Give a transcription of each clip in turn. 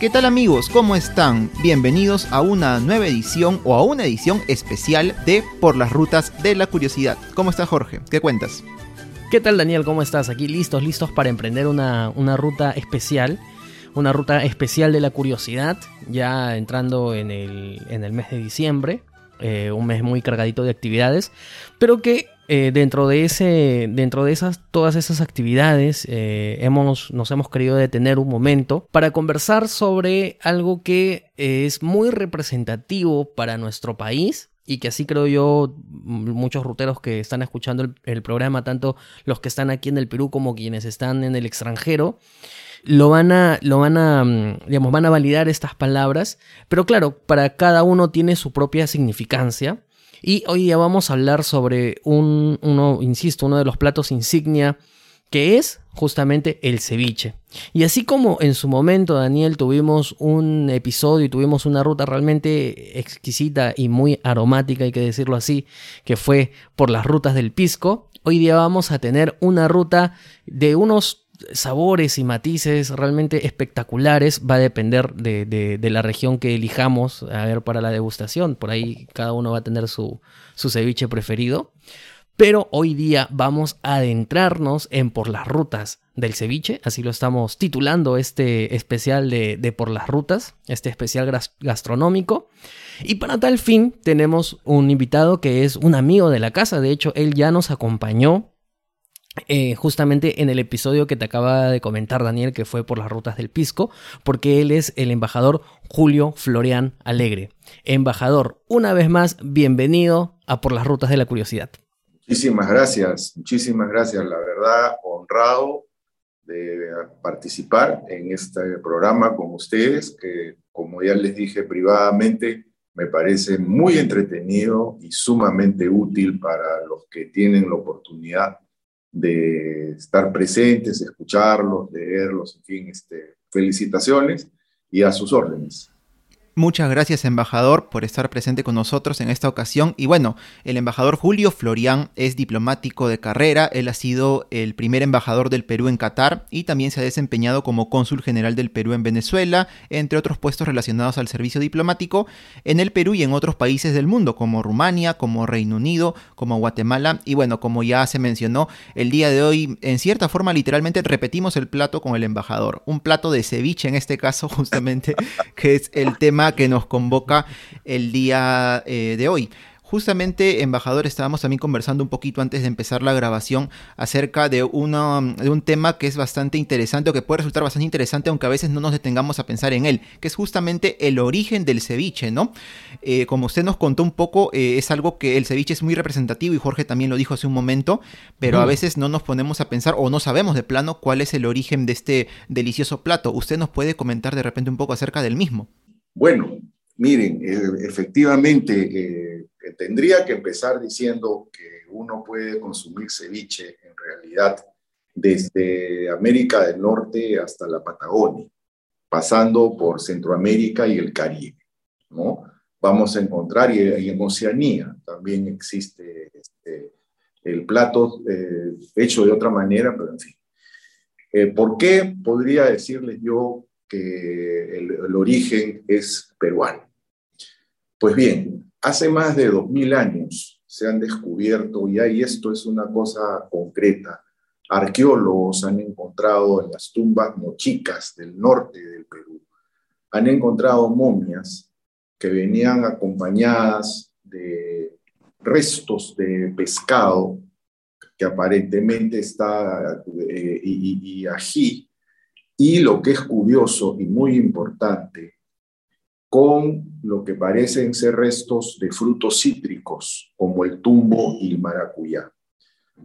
¿Qué tal amigos? ¿Cómo están? Bienvenidos a una nueva edición o a una edición especial de Por las Rutas de la Curiosidad. ¿Cómo estás Jorge? ¿Qué cuentas? ¿Qué tal Daniel? ¿Cómo estás? Aquí listos, listos para emprender una, ruta especial. Una ruta especial de la curiosidad, ya entrando en el, en el mes de diciembre. Eh, un mes muy cargadito de actividades, pero que eh, dentro de ese, dentro de esas, todas esas actividades, eh, hemos, nos hemos querido detener un momento para conversar sobre algo que es muy representativo para nuestro país y que así creo yo muchos ruteros que están escuchando el, programa, tanto los que están aquí en el Perú como quienes están en el extranjero, lo van a, lo van a, mm, digamos, van a validar estas palabras, pero claro, para cada uno tiene su propia significancia y hoy día vamos a hablar sobre un, uno, insisto, uno de los platos insignia que es justamente el ceviche. Y así como en su momento, Daniel, tuvimos un episodio y tuvimos una ruta realmente exquisita y muy aromática, hay que decirlo así, que fue por las rutas del pisco, hoy día vamos a tener una ruta de unos sabores y matices realmente espectaculares. Va a depender de, la región que elijamos a ver para la degustación. Por ahí cada uno va a tener su, ceviche preferido. Pero hoy día vamos a adentrarnos en por las rutas del ceviche, así lo estamos titulando este especial de por las rutas, este especial gastronómico. Y para tal fin tenemos un invitado que es un amigo de la casa, de hecho él ya nos acompañó eh, justamente en el episodio que te acaba de comentar Daniel, que fue por las rutas del Pisco, porque él es el embajador Julio Florian Alegre. Embajador, una vez más, bienvenido a Por las Rutas de la Curiosidad. Muchísimas gracias, muchísimas gracias, la verdad, honrado de participar en este programa con ustedes, que como ya les dije privadamente, me parece muy entretenido y sumamente útil para los que tienen la oportunidad de estar presentes, escucharlos, leerlos, en fin, este, felicitaciones y a sus órdenes. Muchas gracias, embajador, por estar presente con nosotros en esta ocasión. Y bueno, el embajador Julio Florián es diplomático de carrera. Él ha sido el primer embajador del Perú en Qatar y también se ha desempeñado como cónsul general del Perú en Venezuela, entre otros puestos relacionados al servicio diplomático en el Perú y en otros países del mundo, como Rumania, como Reino Unido, como Guatemala. Y bueno, como ya se mencionó, el día de hoy, en cierta forma, literalmente repetimos el plato con el embajador. Un plato de ceviche en este caso, justamente, que es el tema que nos convoca el día eh, de hoy. Justamente, embajador, estábamos también conversando un poquito antes de empezar la grabación acerca de, uno, de un tema que es bastante interesante o que puede resultar bastante interesante, aunque a veces no nos detengamos a pensar en él, que es justamente el origen del ceviche, ¿no? Eh, como usted nos contó un poco, eh, es algo que el ceviche es muy representativo y Jorge también lo dijo hace un momento, pero a veces no nos ponemos a pensar o no sabemos de plano cuál es el origen de este delicioso plato. ¿Usted nos puede comentar de repente un poco acerca del mismo? Bueno, miren, eh, efectivamente, eh, tendría que empezar diciendo que uno puede consumir ceviche en realidad desde América del Norte hasta la Patagonia, pasando por Centroamérica y el Caribe, ¿no? Vamos a encontrar, y, en Oceanía también existe este, el plato eh, hecho de otra manera, pero en fin. ¿Por qué podría decirles yo que el, origen es peruano. Pues bien, hace más de 2000 años se han descubierto, y ahí esto es una cosa concreta, arqueólogos han encontrado en las tumbas mochicas del norte del Perú, han encontrado momias que venían acompañadas de restos de pescado que aparentemente está eh, y, y, ají y lo que es curioso y muy importante, con lo que parecen ser restos de frutos cítricos, como el tumbo y el maracuyá.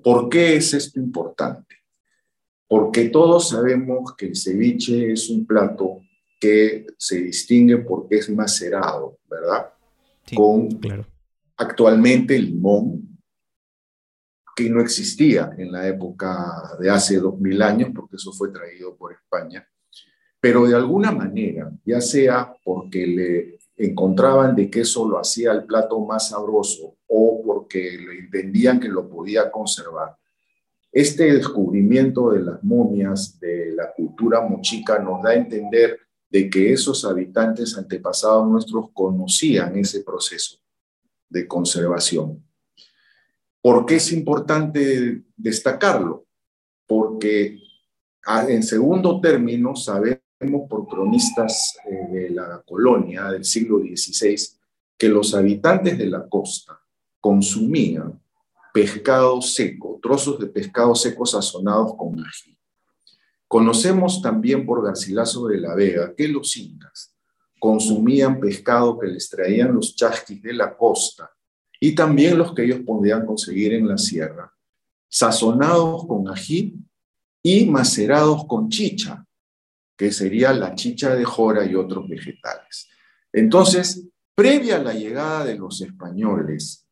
¿Por qué es esto importante? Porque todos sabemos que el ceviche es un plato que se distingue porque es macerado, ¿verdad? con claro. actualmente limón, que no existía en la época de hace dos mil años, porque eso fue traído por España, pero de alguna manera, ya sea porque le encontraban de que eso lo hacía el plato más sabroso o porque le entendían que lo podía conservar, este descubrimiento de las momias de la cultura mochica nos da a entender de que esos habitantes antepasados nuestros conocían ese proceso de conservación. ¿Por qué es importante destacarlo? Porque en segundo término sabemos por cronistas eh, de la colonia del siglo XVI que los habitantes de la costa consumían pescado seco, trozos de pescado seco sazonados con ají. Conocemos también por Garcilaso de la Vega que los incas consumían pescado que les traían los chasquis de la costa y también los que ellos podían conseguir en la sierra, sazonados con ají y macerados con chicha, que sería la chicha de jora y otros vegetales. Entonces, previa a la llegada de los españoles,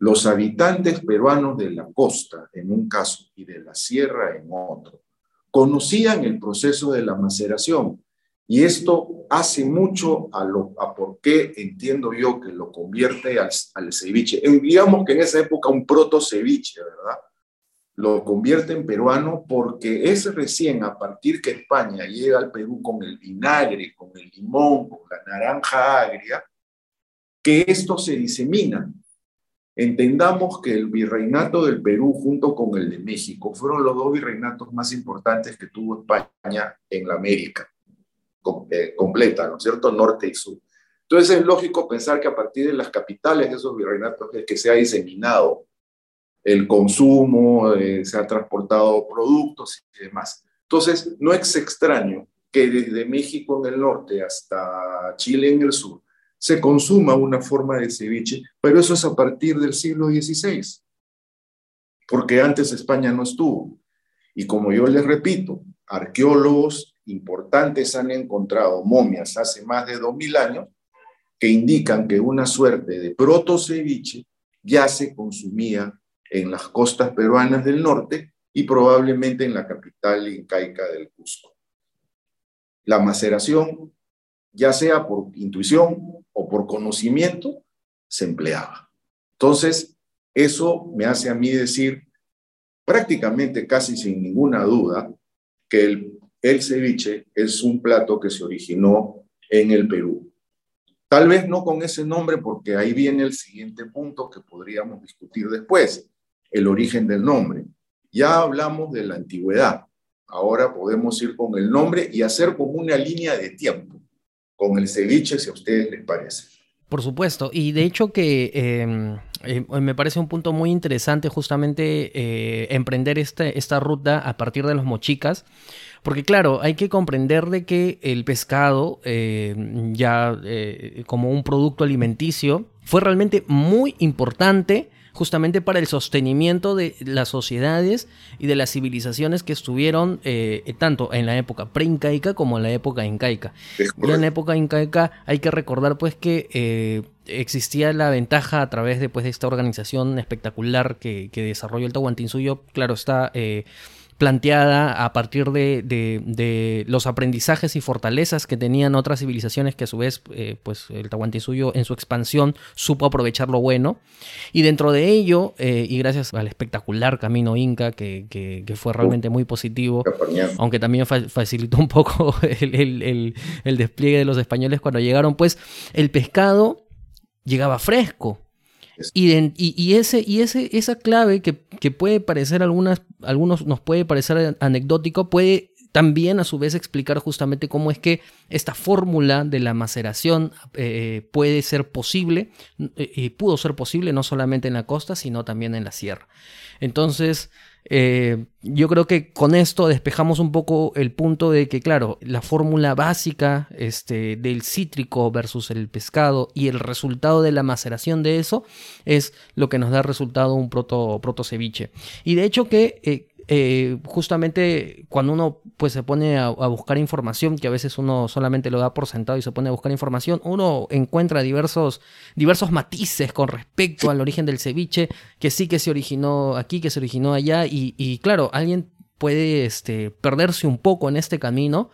los habitantes peruanos de la costa, en un caso, y de la sierra en otro, conocían el proceso de la maceración. Y esto hace mucho a, lo, a por qué entiendo yo que lo convierte al, al ceviche. Digamos que en esa época un proto ceviche, ¿verdad? Lo convierte en peruano porque es recién a partir que España llega al Perú con el vinagre, con el limón, con la naranja agria, que esto se disemina. Entendamos que el virreinato del Perú junto con el de México fueron los dos virreinatos más importantes que tuvo España en la América eh, completa, ¿no es cierto? Norte y sur. Entonces es lógico pensar que a partir de las capitales de esos virreinatos es que se ha diseminado el consumo, eh, se han transportado productos y demás. Entonces, no es extraño que desde México en el norte hasta Chile en el sur se consuma una forma de ceviche, pero eso es a partir del siglo XVI, porque antes España no estuvo. Y como yo les repito, arqueólogos importantes han encontrado momias hace más de 2000 años que indican que una suerte de proto ceviche ya se consumía en las costas peruanas del norte y probablemente en la capital incaica del Cusco. La maceración, ya sea por intuición o por conocimiento, se empleaba. Entonces, eso me hace a mí decir prácticamente casi sin ninguna duda que el, el ceviche es un plato que se originó en el Perú. Tal vez no con ese nombre porque ahí viene el siguiente punto que podríamos discutir después el origen del nombre. Ya hablamos de la antigüedad. Ahora podemos ir con el nombre y hacer como una línea de tiempo con el ceviche, si a ustedes les parece. Por supuesto, y de hecho que em, em, me parece un punto muy interesante justamente eh, emprender este, esta ruta a partir de los mochicas, porque claro, hay que comprender de que el pescado, em, ya eh, como un producto alimenticio, fue realmente muy importante justamente para el sostenimiento de las sociedades y de las civilizaciones que estuvieron eh, tanto en la época preincaica como en la época incaica. Y en la época incaica hay que recordar pues que eh, existía la ventaja a través de, pues, de esta organización espectacular que, que desarrolló el Tahuantinsuyo, claro está... Eh, planteada a partir de, los aprendizajes y fortalezas que tenían otras civilizaciones que a su vez, eh, pues el Tahuantinsuyo en su expansión supo aprovechar lo bueno. Y dentro de ello, eh, y gracias al espectacular camino inca, que, fue realmente muy positivo, aunque también facilitó un poco el, el despliegue de los españoles cuando llegaron, pues el pescado llegaba fresco. Y, ese, y ese, esa clave que, puede parecer algunas, algunos nos puede parecer anecdótico, puede también a su vez explicar justamente cómo es que esta fórmula de la maceración eh, puede ser posible, eh, y pudo ser posible no solamente en la costa, sino también en la sierra. Entonces, eh, yo creo que con esto despejamos un poco el punto de que, claro, la fórmula básica este, del cítrico versus el pescado y el resultado de la maceración de eso es lo que nos da resultado un proto, proto ceviche. Y de hecho que eh, eh, justamente cuando uno pues se pone a, buscar información, que a veces uno solamente lo da por sentado y se pone a buscar información, uno encuentra diversos, diversos matices con respecto al origen del ceviche, que sí que se originó aquí, que se originó allá, y, claro, alguien puede este, perderse un poco en este camino.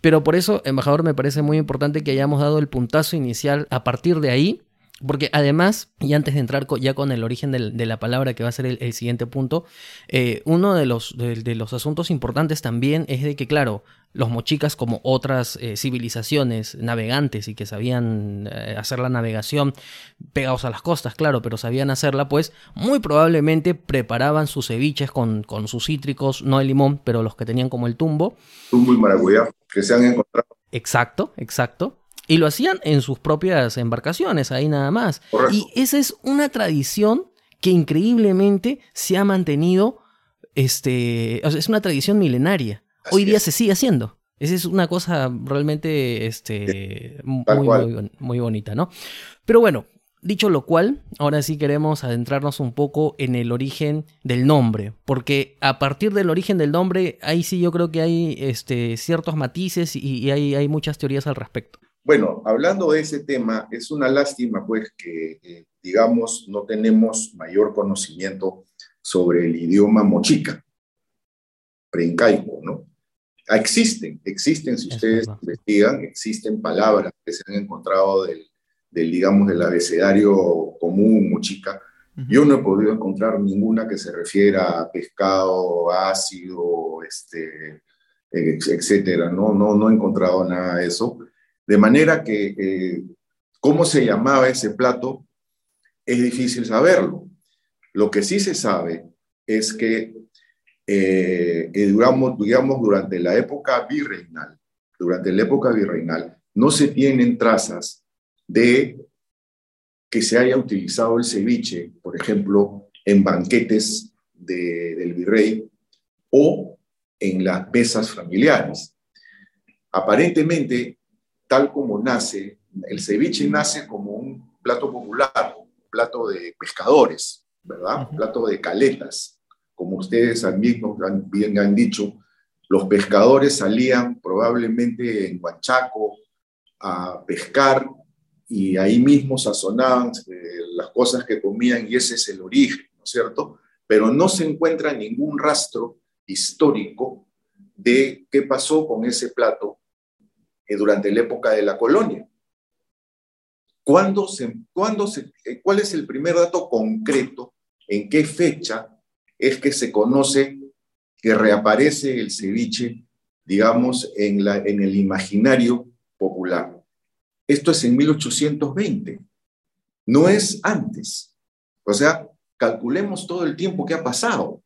Pero por eso, embajador, me parece muy importante que hayamos dado el puntazo inicial a partir de ahí Porque además, y antes de entrar ya con el origen de la palabra que va a ser el, siguiente punto, eh, uno de los, de, los asuntos importantes también es de que, claro, los mochicas, como otras eh, civilizaciones navegantes y que sabían eh, hacer la navegación pegados a las costas, claro, pero sabían hacerla, pues muy probablemente preparaban sus ceviches con, con sus cítricos, no el limón, pero los que tenían como el tumbo. Tumbo y maracuyá, que se han encontrado. Exacto, exacto. Y lo hacían en sus propias embarcaciones, ahí nada más. Y esa es una tradición que increíblemente se ha mantenido, este, es una tradición milenaria. Hoy día se sigue haciendo. Esa es una cosa realmente este, muy, muy, bonita, ¿no? Pero bueno, dicho lo cual, ahora sí queremos adentrarnos un poco en el origen del nombre, porque a partir del origen del nombre, ahí sí yo creo que hay este, ciertos matices y, hay, hay muchas teorías al respecto. Bueno, hablando de ese tema, es una lástima pues que, eh, digamos, no tenemos mayor conocimiento sobre el idioma mochica, preincaico, ¿no? Ah, existen, existen, si ustedes investigan, existen palabras que se han encontrado del, digamos, del abecedario común mochica. Yo no he podido encontrar ninguna que se refiera a pescado, ácido, este, etcétera. No, no, no he encontrado nada de eso. De manera que eh, cómo se llamaba ese plato es difícil saberlo. Lo que sí se sabe es que, eh, digamos, durante la época virreinal, durante la época virreinal, no se tienen trazas de que se haya utilizado el ceviche, por ejemplo, en banquetes del virrey o en las mesas familiares. Aparentemente, tal como nace, el ceviche nace como un plato popular, un plato de pescadores, ¿verdad? Un plato de caletas. Como ustedes también bien han dicho, los pescadores salían probablemente en Huachaco a pescar y ahí mismo sazonaban eh, las cosas que comían y ese es el origen, ¿no es cierto? Pero no se encuentra ningún rastro histórico de qué pasó con ese plato durante la época de la colonia. ¿Cuándo se, cuándo se, eh, ¿Cuál es el primer dato concreto? ¿En qué fecha es que se conoce que reaparece el ceviche, digamos, en, la, en el imaginario popular? Esto es en 1820, no es antes. O sea, calculemos todo el tiempo que ha pasado.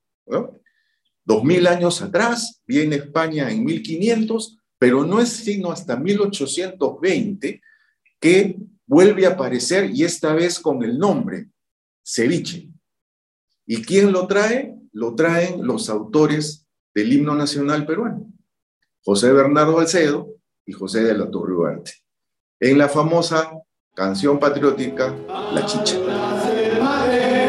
Dos mil años atrás, viene España en 1500, pero no es sino hasta 1820 que vuelve a aparecer y esta vez con el nombre ceviche. ¿Y quién lo trae? Lo traen los autores del himno nacional peruano, José Bernardo Alcedo y José de la Torre en la famosa canción patriótica La Chicha.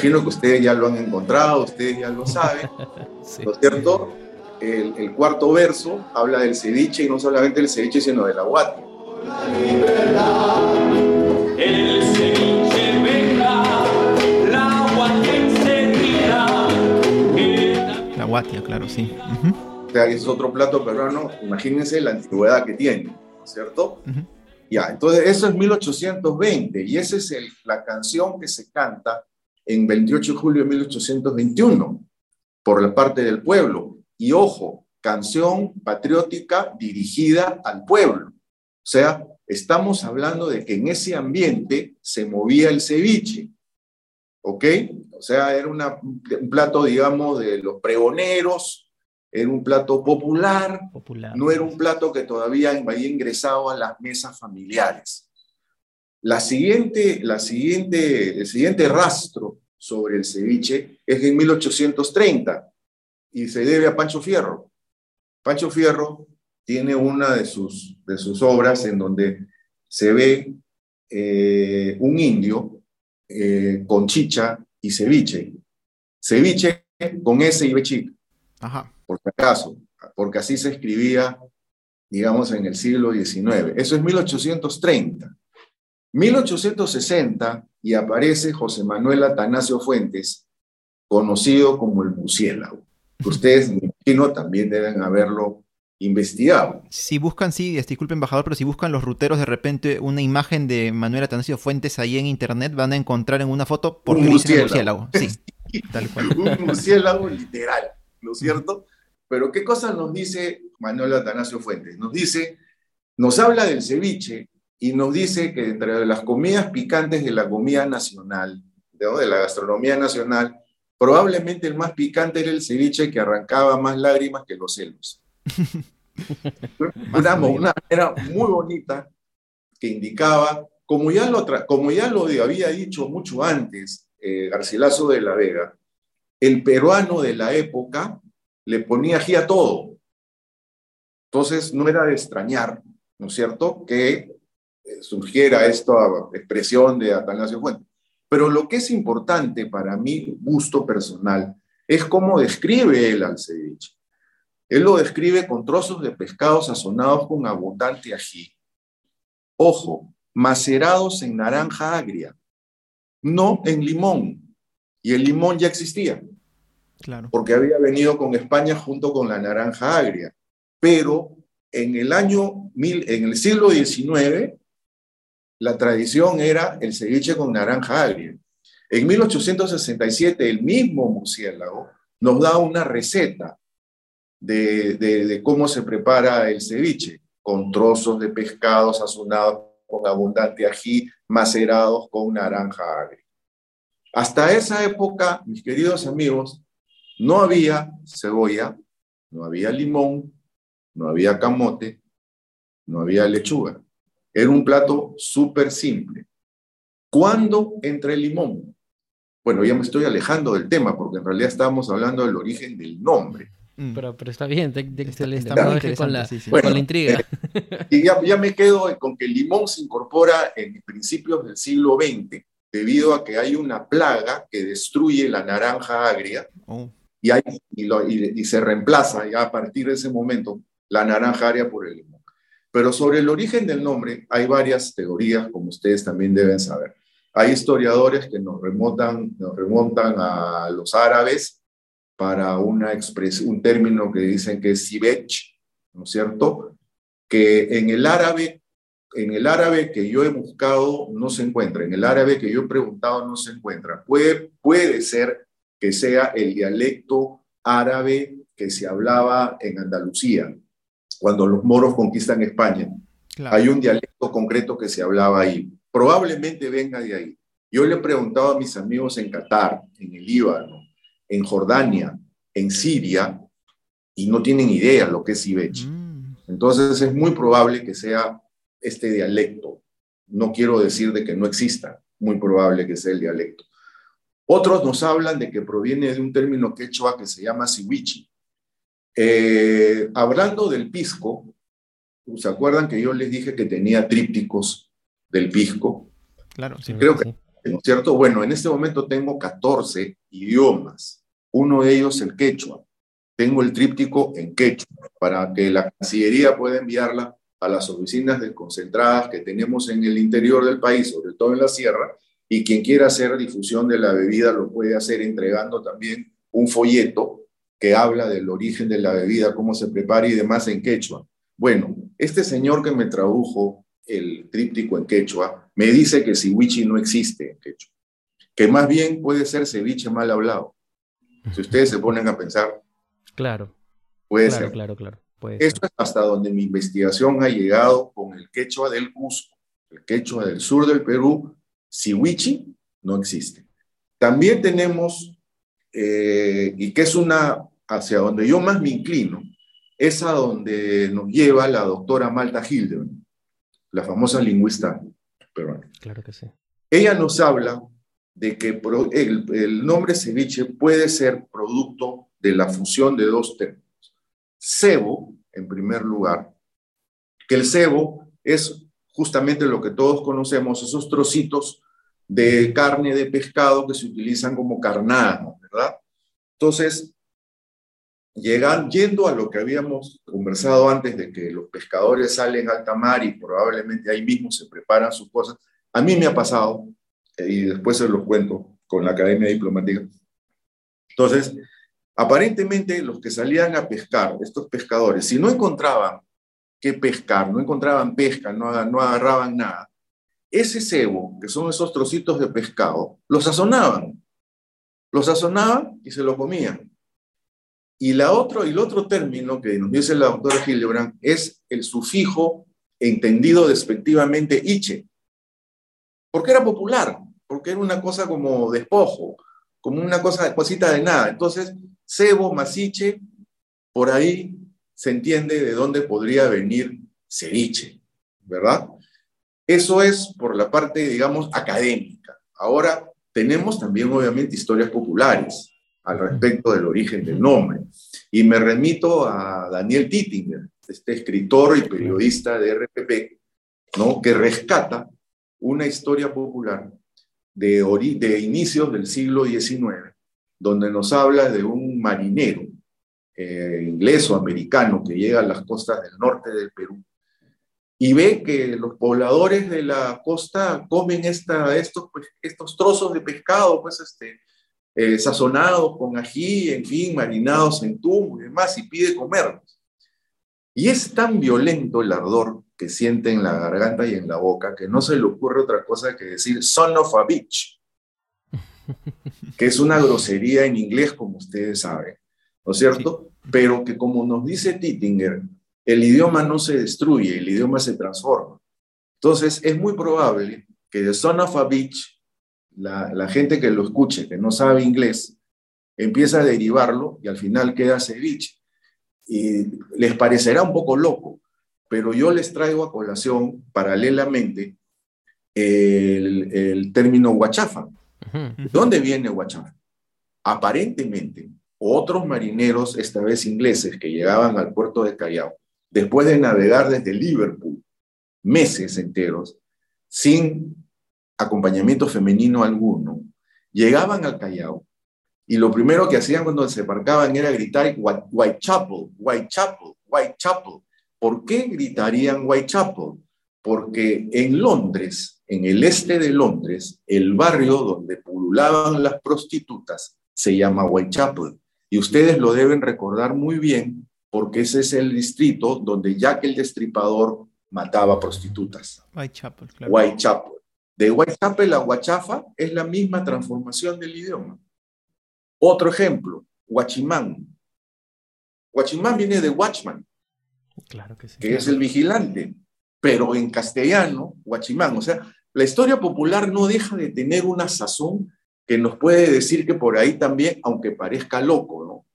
Imagino que ustedes ya lo han encontrado, ustedes ya lo saben, ¿no es cierto? El, cuarto verso habla del ceviche y no solamente del ceviche, sino del aguate. El ceviche venga, la La guatia, claro, sí. O sea, ese es otro plato peruano, imagínense la antigüedad que tiene, ¿cierto? Ya, entonces eso es 1820 y esa es la canción que se canta en 28 de julio de 1821 por la parte del pueblo. Y ojo, canción patriótica dirigida al pueblo. O sea, estamos hablando de que en ese ambiente se movía el ceviche. ¿Ok? O sea, era un plato, digamos, de los pregoneros, era un plato popular, popular, no era un plato que todavía había ingresado a las mesas familiares. La siguiente, la siguiente, el siguiente rastro sobre el ceviche es en 1830 y se debe a Pancho Fierro. Pancho Fierro tiene una de sus, de sus obras en donde se ve eh, un indio eh, con chicha y ceviche. Ceviche con S y B Ajá. por si acaso, porque así se escribía, digamos, en el siglo XIX. Eso es 1830. 1860 y aparece José Manuel Atanasio Fuentes, conocido como el murciélago. Ustedes, me imagino, también deben haberlo investigado. Si buscan, sí, disculpe embajador, pero si buscan los ruteros de repente una imagen de Manuel Atanasio Fuentes ahí en internet, van a encontrar en una foto por un murciélago. Sí, tal cual. un murciélago literal, ¿no es cierto? Pero ¿qué cosa nos dice Manuel Atanasio Fuentes? Nos dice, nos habla del ceviche y nos dice que entre las comidas picantes de la comida nacional, de la gastronomía nacional, probablemente el más picante era el ceviche que arrancaba más lágrimas que los celos. una, una manera muy bonita que indicaba, como ya lo, como ya lo había dicho mucho antes eh, Garcilaso de la Vega, el peruano de la época le ponía ají a todo. Entonces no era de extrañar, ¿no es cierto?, que surgiera esta expresión de Atanasio Fuentes. Pero lo que es importante para mi gusto personal es cómo describe él al ceviche. Él lo describe con trozos de pescado sazonados con abundante ají. Ojo, macerados en naranja agria, no en limón. Y el limón ya existía. Claro. Porque había venido con España junto con la naranja agria. Pero en el año, en el siglo XIX, la tradición era el ceviche con naranja agria. En 1867, el mismo murciélago nos da una receta de, cómo se prepara el ceviche, con trozos de pescado sazonados con abundante ají, macerados con naranja agria. Hasta esa época, mis queridos amigos, no había cebolla, no había limón, no había camote, no había lechuga. Era un plato súper simple. ¿Cuándo entra el limón? Bueno, ya me estoy alejando del tema porque en realidad estábamos hablando del origen del nombre. Mm. Pero, pero está bien, te, con, la, con la intriga. Eh, y ya, ya, me quedo con que el limón se incorpora en principios del siglo XX debido a que hay una plaga que destruye la naranja agria oh. y, hay, y, y, se reemplaza ya a partir de ese momento la naranja agria por el limón. Pero sobre el origen del nombre hay varias teorías, como ustedes también deben saber. Hay historiadores que nos remontan, nos remontan a los árabes para una un término que dicen que es sibech, ¿no es cierto? Que en el árabe, en el árabe que yo he buscado no se encuentra, en el árabe que yo he preguntado no se encuentra. Puede, puede ser que sea el dialecto árabe que se hablaba en Andalucía, cuando los moros conquistan España. Hay un dialecto concreto que se hablaba ahí. Probablemente venga de ahí. Yo le he preguntado a mis amigos en Qatar, en el Líbano, en Jordania, en Siria, y no tienen idea lo que es Ibech. Mm. Entonces es muy probable que sea este dialecto. No quiero decir de que no exista, muy probable que sea el dialecto. Otros nos hablan de que proviene de un término quechua que se llama siwichi, eh, hablando del pisco, ¿se acuerdan que yo les dije que tenía trípticos del pisco? Claro, sí. Creo que, ¿no es cierto? Bueno, en este momento tengo 14 idiomas. Uno de ellos el quechua. Tengo el tríptico en quechua para que la Cancillería pueda enviarla a las oficinas desconcentradas que tenemos en el interior del país, sobre todo en la sierra, y quien quiera hacer difusión de la bebida lo puede hacer entregando también un folleto que habla del origen de la bebida, cómo se prepara y demás en quechua. Bueno, este señor que me tradujo el tríptico en quechua me dice que siwichi no existe en quechua, que más bien puede ser ceviche mal hablado. Si ustedes se ponen a pensar. Claro. Puede ser. Claro, claro. Esto es hasta donde mi investigación ha llegado con el quechua del Cusco, el quechua del sur del Perú. Siwichi no existe. También tenemos, eh, y que es una hacia donde yo más me inclino es a donde nos lleva la doctora Malta Hildebrand, la famosa lingüista peruana. Claro que sí. Ella nos habla de que el, el nombre ceviche puede ser producto de la fusión de dos términos. Cebo, en primer lugar, que el cebo es justamente lo que todos conocemos, esos trocitos de carne de pescado que se utilizan como carnado, ¿verdad? Entonces, Llegan, yendo a lo que habíamos conversado antes de que los pescadores salen a alta mar y probablemente ahí mismo se preparan sus cosas, a mí me ha pasado, eh, y después se los cuento con la Academia Diplomática. Entonces, Aparentemente los que salían a pescar, estos pescadores, si no encontraban qué pescar, no encontraban pesca, no, no agarraban nada, ese cebo, que son esos trocitos de pescado, los sazonaban. Los sazonaban y se lo comían. Y, la otro, y el otro término que nos dice la doctora Hildebrand es el sufijo entendido despectivamente iche. Porque era popular, porque era una cosa como despojo, como una cosa, cosita de nada. Entonces, cebo, masiche, por ahí se entiende de dónde podría venir ceviche, ¿verdad? Eso es por la parte, digamos, académica. Ahora tenemos también, obviamente, historias populares al respecto del origen del nombre. Y me remito a Daniel Tittinger, este escritor y periodista de RPP, ¿no? que rescata una historia popular de, de inicios del siglo XIX, donde nos habla de un marinero eh, inglés o americano que llega a las costas del norte del Perú y ve que los pobladores de la costa comen esta, estos, pues, estos trozos de pescado, pues, este, eh, sazonados con ají, en fin, marinados en tubo y demás, y pide comerlos. Y es tan violento el ardor que siente en la garganta y en la boca que no se le ocurre otra cosa que decir son of a bitch, que es una grosería en inglés, como ustedes saben, ¿no es cierto? Pero que como nos dice Tittinger, el idioma no se destruye, el idioma se transforma. Entonces, es muy probable que de son of a beach, la, gente que lo escuche, que no sabe inglés, empieza a derivarlo y al final queda ceviche. Y les parecerá un poco loco, pero yo les traigo a colación paralelamente el, término guachafa. ¿De dónde viene guachafa? Aparentemente, otros marineros, esta vez ingleses, que llegaban al puerto de Callao, después de navegar desde Liverpool meses enteros, sin acompañamiento femenino alguno, llegaban al Callao y lo primero que hacían cuando se embarcaban era gritar Whitechapel, Whitechapel, Whitechapel. ¿Por qué gritarían Whitechapel? Porque en Londres, en el este de Londres, el barrio donde pululaban las prostitutas se llama Whitechapel. Y ustedes lo deben recordar muy bien porque ese es el distrito donde Jack el Destripador mataba prostitutas. Whitechapel, claro. Whitechapel. De Whitechapel a Huachafa es la misma transformación del idioma. Otro ejemplo, Huachimán. Huachimán viene de Watchman, claro que, sí, que es el vigilante, pero en castellano, Huachimán. O sea, la historia popular no deja de tener una sazón que nos puede decir que por ahí también, aunque parezca loco, ¿no?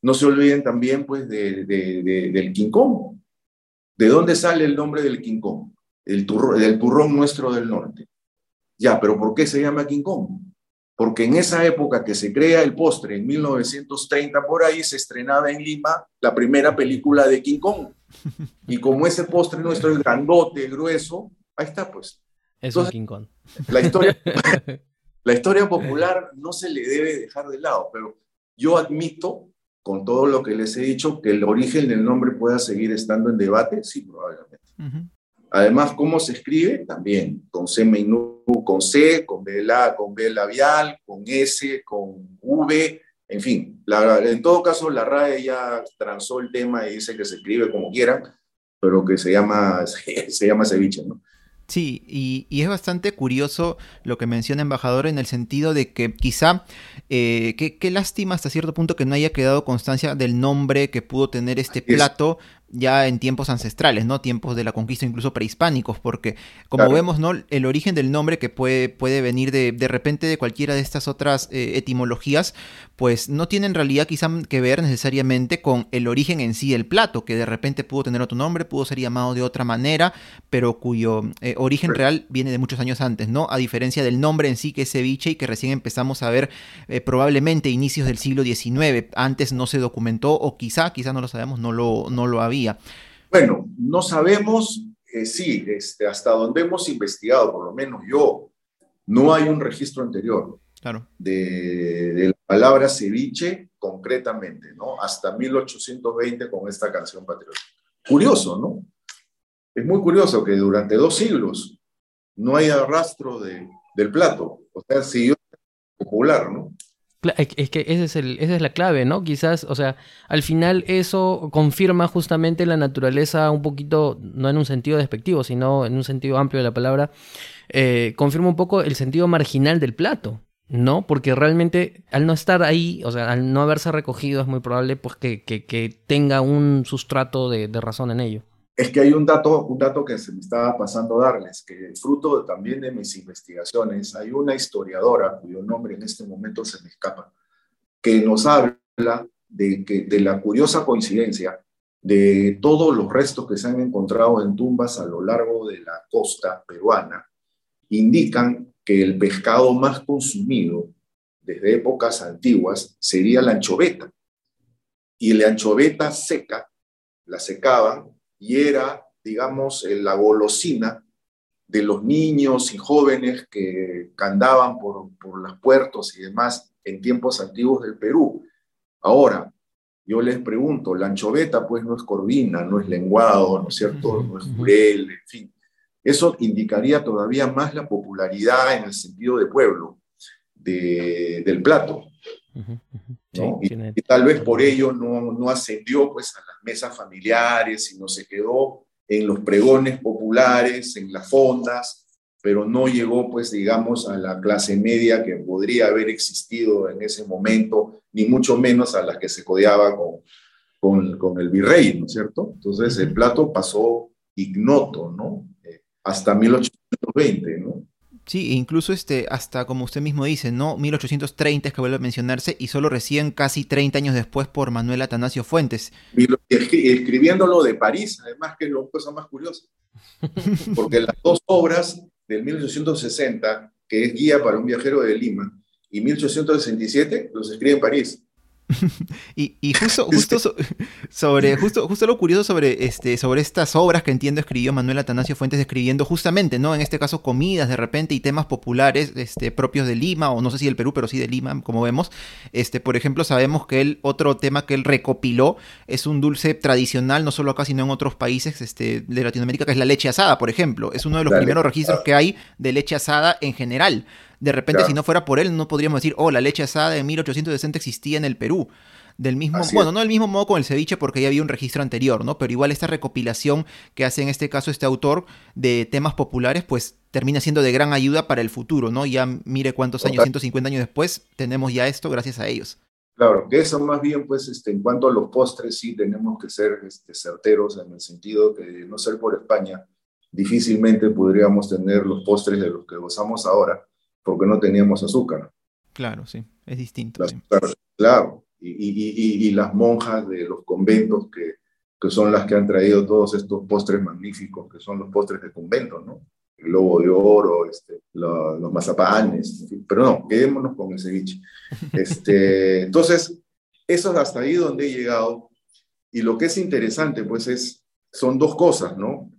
No se olviden también pues del King Kong. ¿De dónde sale el nombre del King Kong? El del turrón nuestro del norte. Ya, pero ¿por qué se llama King Kong? Porque en esa época que se crea el postre, en 1930 por ahí, se estrenaba en Lima la primera película de King Kong. Y como ese postre nuestro es grandote, grueso, ahí está pues. Es un King Kong. La historia, la historia popular no se le debe dejar de lado, pero yo admito con todo lo que les he dicho, que el origen del nombre pueda seguir estando en debate, sí, probablemente. Además, ¿cómo se escribe? También, con C menú, con C, con B, la, con B labial, con S, con V, en fin. en todo caso, la RAE ya transó el tema y dice que se escribe como quieran, pero que se llama, se llama ceviche, ¿no? Sí, y, es bastante curioso lo que menciona embajador en el sentido de que quizá, eh, qué lástima hasta cierto punto que no haya quedado constancia del nombre que pudo tener este plato, ya en tiempos ancestrales, ¿no? Tiempos de la conquista, incluso prehispánicos, porque como vemos, ¿no? El origen del nombre que puede, puede venir de, de repente de cualquiera de estas otras eh, etimologías, pues no tiene en realidad quizá que ver necesariamente con el origen en sí del plato, que de repente pudo tener otro nombre, pudo ser llamado de otra manera, pero cuyo eh, origen real viene de muchos años antes, ¿no? A diferencia del nombre en sí que es ceviche y que recién empezamos a ver eh, probablemente inicios del siglo XIX, antes no se documentó o quizá, quizá no lo sabemos, no lo, no lo había bueno, no sabemos, eh, sí, este, hasta donde hemos investigado, por lo menos yo, no hay un registro anterior claro. de, la palabra ceviche concretamente, ¿no? Hasta 1820 con esta canción patriótica. Curioso, ¿no? Es muy curioso que durante dos siglos no haya rastro de, del plato, o sea, siguió popular, ¿no? Es que ese es el, esa es la clave, ¿no? Quizás, o sea, al final eso confirma justamente la naturaleza un poquito, no en un sentido despectivo, sino en un sentido amplio de la palabra, eh, confirma un poco el sentido marginal del plato, ¿no? Porque realmente al no estar ahí, o sea, al no haberse recogido, es muy probable pues, que, que, tenga un sustrato de, de razón en ello. Es que hay un dato, un dato que se me estaba pasando darles, que fruto también de mis investigaciones, hay una historiadora cuyo nombre en este momento se me escapa, que nos habla de, que, de la curiosa coincidencia de todos los restos que se han encontrado en tumbas a lo largo de la costa peruana, indican que el pescado más consumido desde épocas antiguas sería la anchoveta. Y la anchoveta seca, la secaban y era, digamos, la golosina de los niños y jóvenes que andaban por, por los puertos y demás en tiempos antiguos del Perú. Ahora, yo les pregunto, la anchoveta pues no es corvina, no es lenguado, ¿no es cierto? No es jurel, en fin. Eso indicaría todavía más la popularidad en el sentido de pueblo del plato. Y, tal vez por ello no, no ascendió pues, a las mesas familiares, sino se quedó en los pregones populares, en las fondas, pero no llegó, pues, digamos, a la clase media que podría haber existido en ese momento, ni mucho menos a la que se codeaba con, con, con el virrey, ¿no es cierto? Entonces, el plato pasó ignoto, ¿no? Eh, hasta 1820, ¿no? Sí, e incluso este, hasta como usted mismo dice, ¿no? 1830 es que vuelve a mencionarse y solo recién casi 30 años después por Manuel Atanasio Fuentes. Y escribiéndolo de París, además que es la cosa más curiosa. Porque las dos obras del 1860, que es Guía para un viajero de Lima, y 1867 los escribe en París. y, justo, justo sobre, justo, justo lo curioso sobre, este, sobre estas obras que entiendo escribió Manuel Atanasio Fuentes describiendo justamente, ¿no? En este caso, comidas de repente y temas populares este, propios de Lima, o no sé si del Perú, pero sí de Lima, como vemos. Este, por ejemplo, sabemos que él, otro tema que él recopiló es un dulce tradicional, no solo acá, sino en otros países este, de Latinoamérica, que es la leche asada, por ejemplo. Es uno de los primeros registros que hay de leche asada en general. De repente, si no fuera por él, no podríamos decir, oh, la leche asada de 1860 existía en el Perú. Del mismo, bueno, no del mismo modo con el ceviche porque ya había un registro anterior, ¿no? Pero igual esta recopilación que hace en este caso este autor de temas populares, pues termina siendo de gran ayuda para el futuro, ¿no? Ya mire cuántos años, 150 años después, tenemos ya esto gracias a ellos. Claro, que eso más bien, pues, este, en cuanto a los postres, sí tenemos que ser este, certeros en el sentido que no ser por España, difícilmente podríamos tener los postres de los que gozamos ahora porque no teníamos azúcar. Claro, sí, es distinto. Claro, y, las monjas de los conventos que, que, son las que han traído todos estos postres magníficos, que son los postres de convento, ¿no? El lobo de oro, este, los, mazapanes, pero no, quedémonos con el ceviche. Este, entonces, eso es hasta ahí donde he llegado. Y lo que es interesante, pues, es, son dos cosas, ¿no?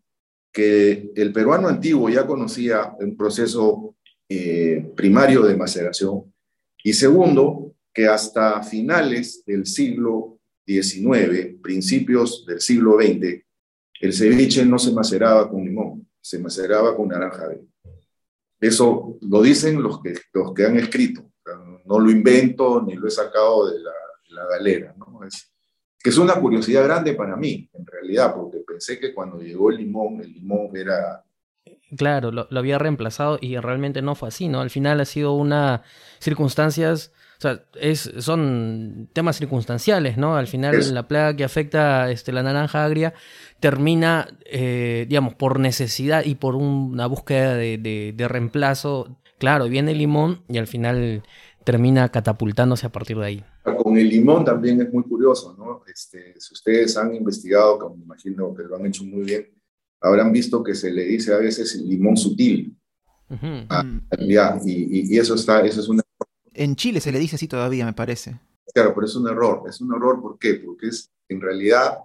Que el peruano antiguo ya conocía un proceso eh, primario de maceración. Y segundo, que hasta finales del siglo XIX, principios del siglo XX, el ceviche no se maceraba con limón, se maceraba con naranja Eso lo dicen los que, los que han escrito. No lo invento ni lo he sacado de la, galera. ¿no? Es, que es una curiosidad grande para mí, en realidad, porque pensé que cuando llegó el limón, el limón era Claro, lo, había reemplazado y realmente no fue así, ¿no? Al final ha sido una circunstancias, o sea, es, son temas circunstanciales, ¿no? Al final la plaga que afecta este, la naranja agria termina, eh, digamos, por necesidad y por una búsqueda de, de, reemplazo. Claro, viene el limón y al final termina catapultándose a partir de ahí. Con el limón también es muy curioso, ¿no? Este, si ustedes han investigado, como me imagino que lo han hecho muy bien, habrán visto que se le dice a veces limón sutil. Ah, y, eso está, eso es un En Chile se le dice así todavía, me parece. Claro, pero es un error. Es un error, ¿por qué? Porque es, en realidad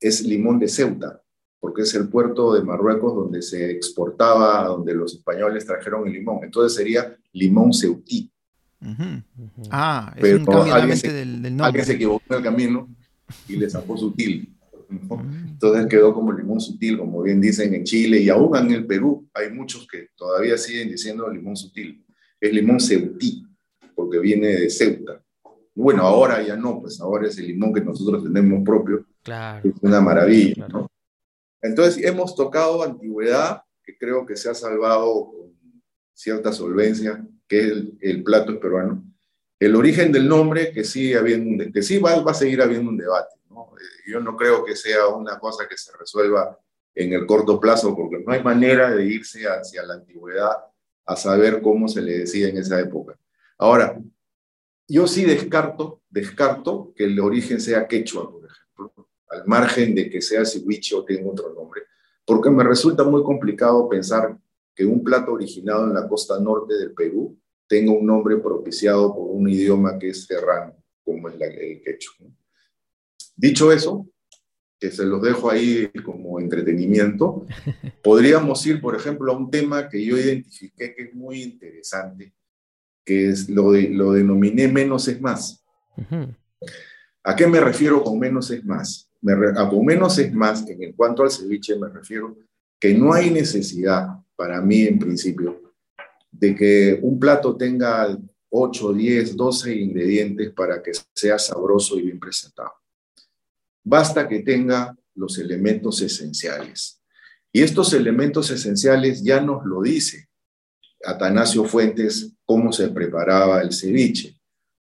es limón de Ceuta, porque es el puerto de Marruecos donde se exportaba, donde los españoles trajeron el limón. Entonces sería limón ceutí. Ah, es un cambio del, del, nombre. Alguien se equivocó en el camino y le sacó sutil. Entonces quedó como limón sutil, como bien dicen en Chile y aún en el Perú hay muchos que todavía siguen diciendo limón sutil. Es limón ceutí. porque viene de Ceuta. Bueno, ahora ya no, pues ahora es el limón que nosotros tenemos propio. Claro. Es una maravilla, ¿no? Entonces hemos tocado antigüedad, que creo que se ha salvado con cierta solvencia, que es el, plato peruano. El origen del nombre, que sí, habiendo, que sí va, va a seguir habiendo un debate. Yo no creo que sea una cosa que se resuelva en el corto plazo, porque no hay manera de irse hacia la antigüedad a saber cómo se le decía en esa época. Ahora, yo sí descarto, descarto que el origen sea quechua, por ejemplo, al margen de que sea ceviche o tenga otro nombre, porque me resulta muy complicado pensar que un plato originado en la costa norte del Perú tenga un nombre propiciado por un idioma que es serrano, como es el quechua. Dicho eso, que se los dejo ahí como entretenimiento, podríamos ir, por ejemplo, a un tema que yo identifiqué que es muy interesante, que es lo, de, lo denominé menos es más. ¿A qué me refiero con menos es más? Me con menos es más, en cuanto al ceviche me refiero que no hay necesidad, para mí en principio, de que un plato tenga 8, 10, 12 ingredientes para que sea sabroso y bien presentado. Basta que tenga los elementos esenciales. Y estos elementos esenciales ya nos lo dice Atanasio Fuentes cómo se preparaba el ceviche.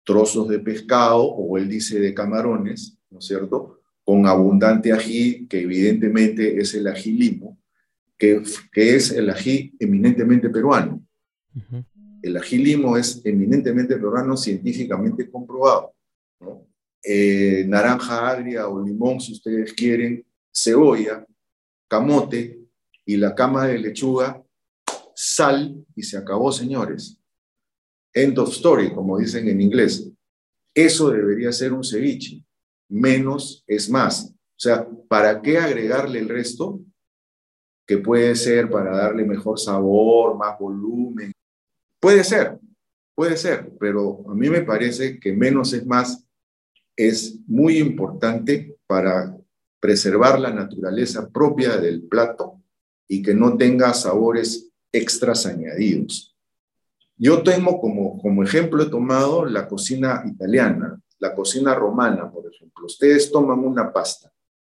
Trozos de pescado, o él dice de camarones, ¿no es cierto? Con abundante ají, que evidentemente es el ají limo, que, que es el ají eminentemente peruano. El ají limo es eminentemente peruano, científicamente comprobado. Eh, naranja agria o limón, si ustedes quieren, cebolla, camote y la cama de lechuga sal y se acabó, señores. End of story, como dicen en inglés. Eso debería ser un ceviche. Menos es más. O sea, ¿para qué agregarle el resto? Que puede ser para darle mejor sabor, más volumen. Puede ser, puede ser, pero a mí me parece que menos es más es muy importante para preservar la naturaleza propia del plato y que no tenga sabores extras añadidos. Yo tengo como, como ejemplo, he tomado la cocina italiana, la cocina romana, por ejemplo. Ustedes toman una pasta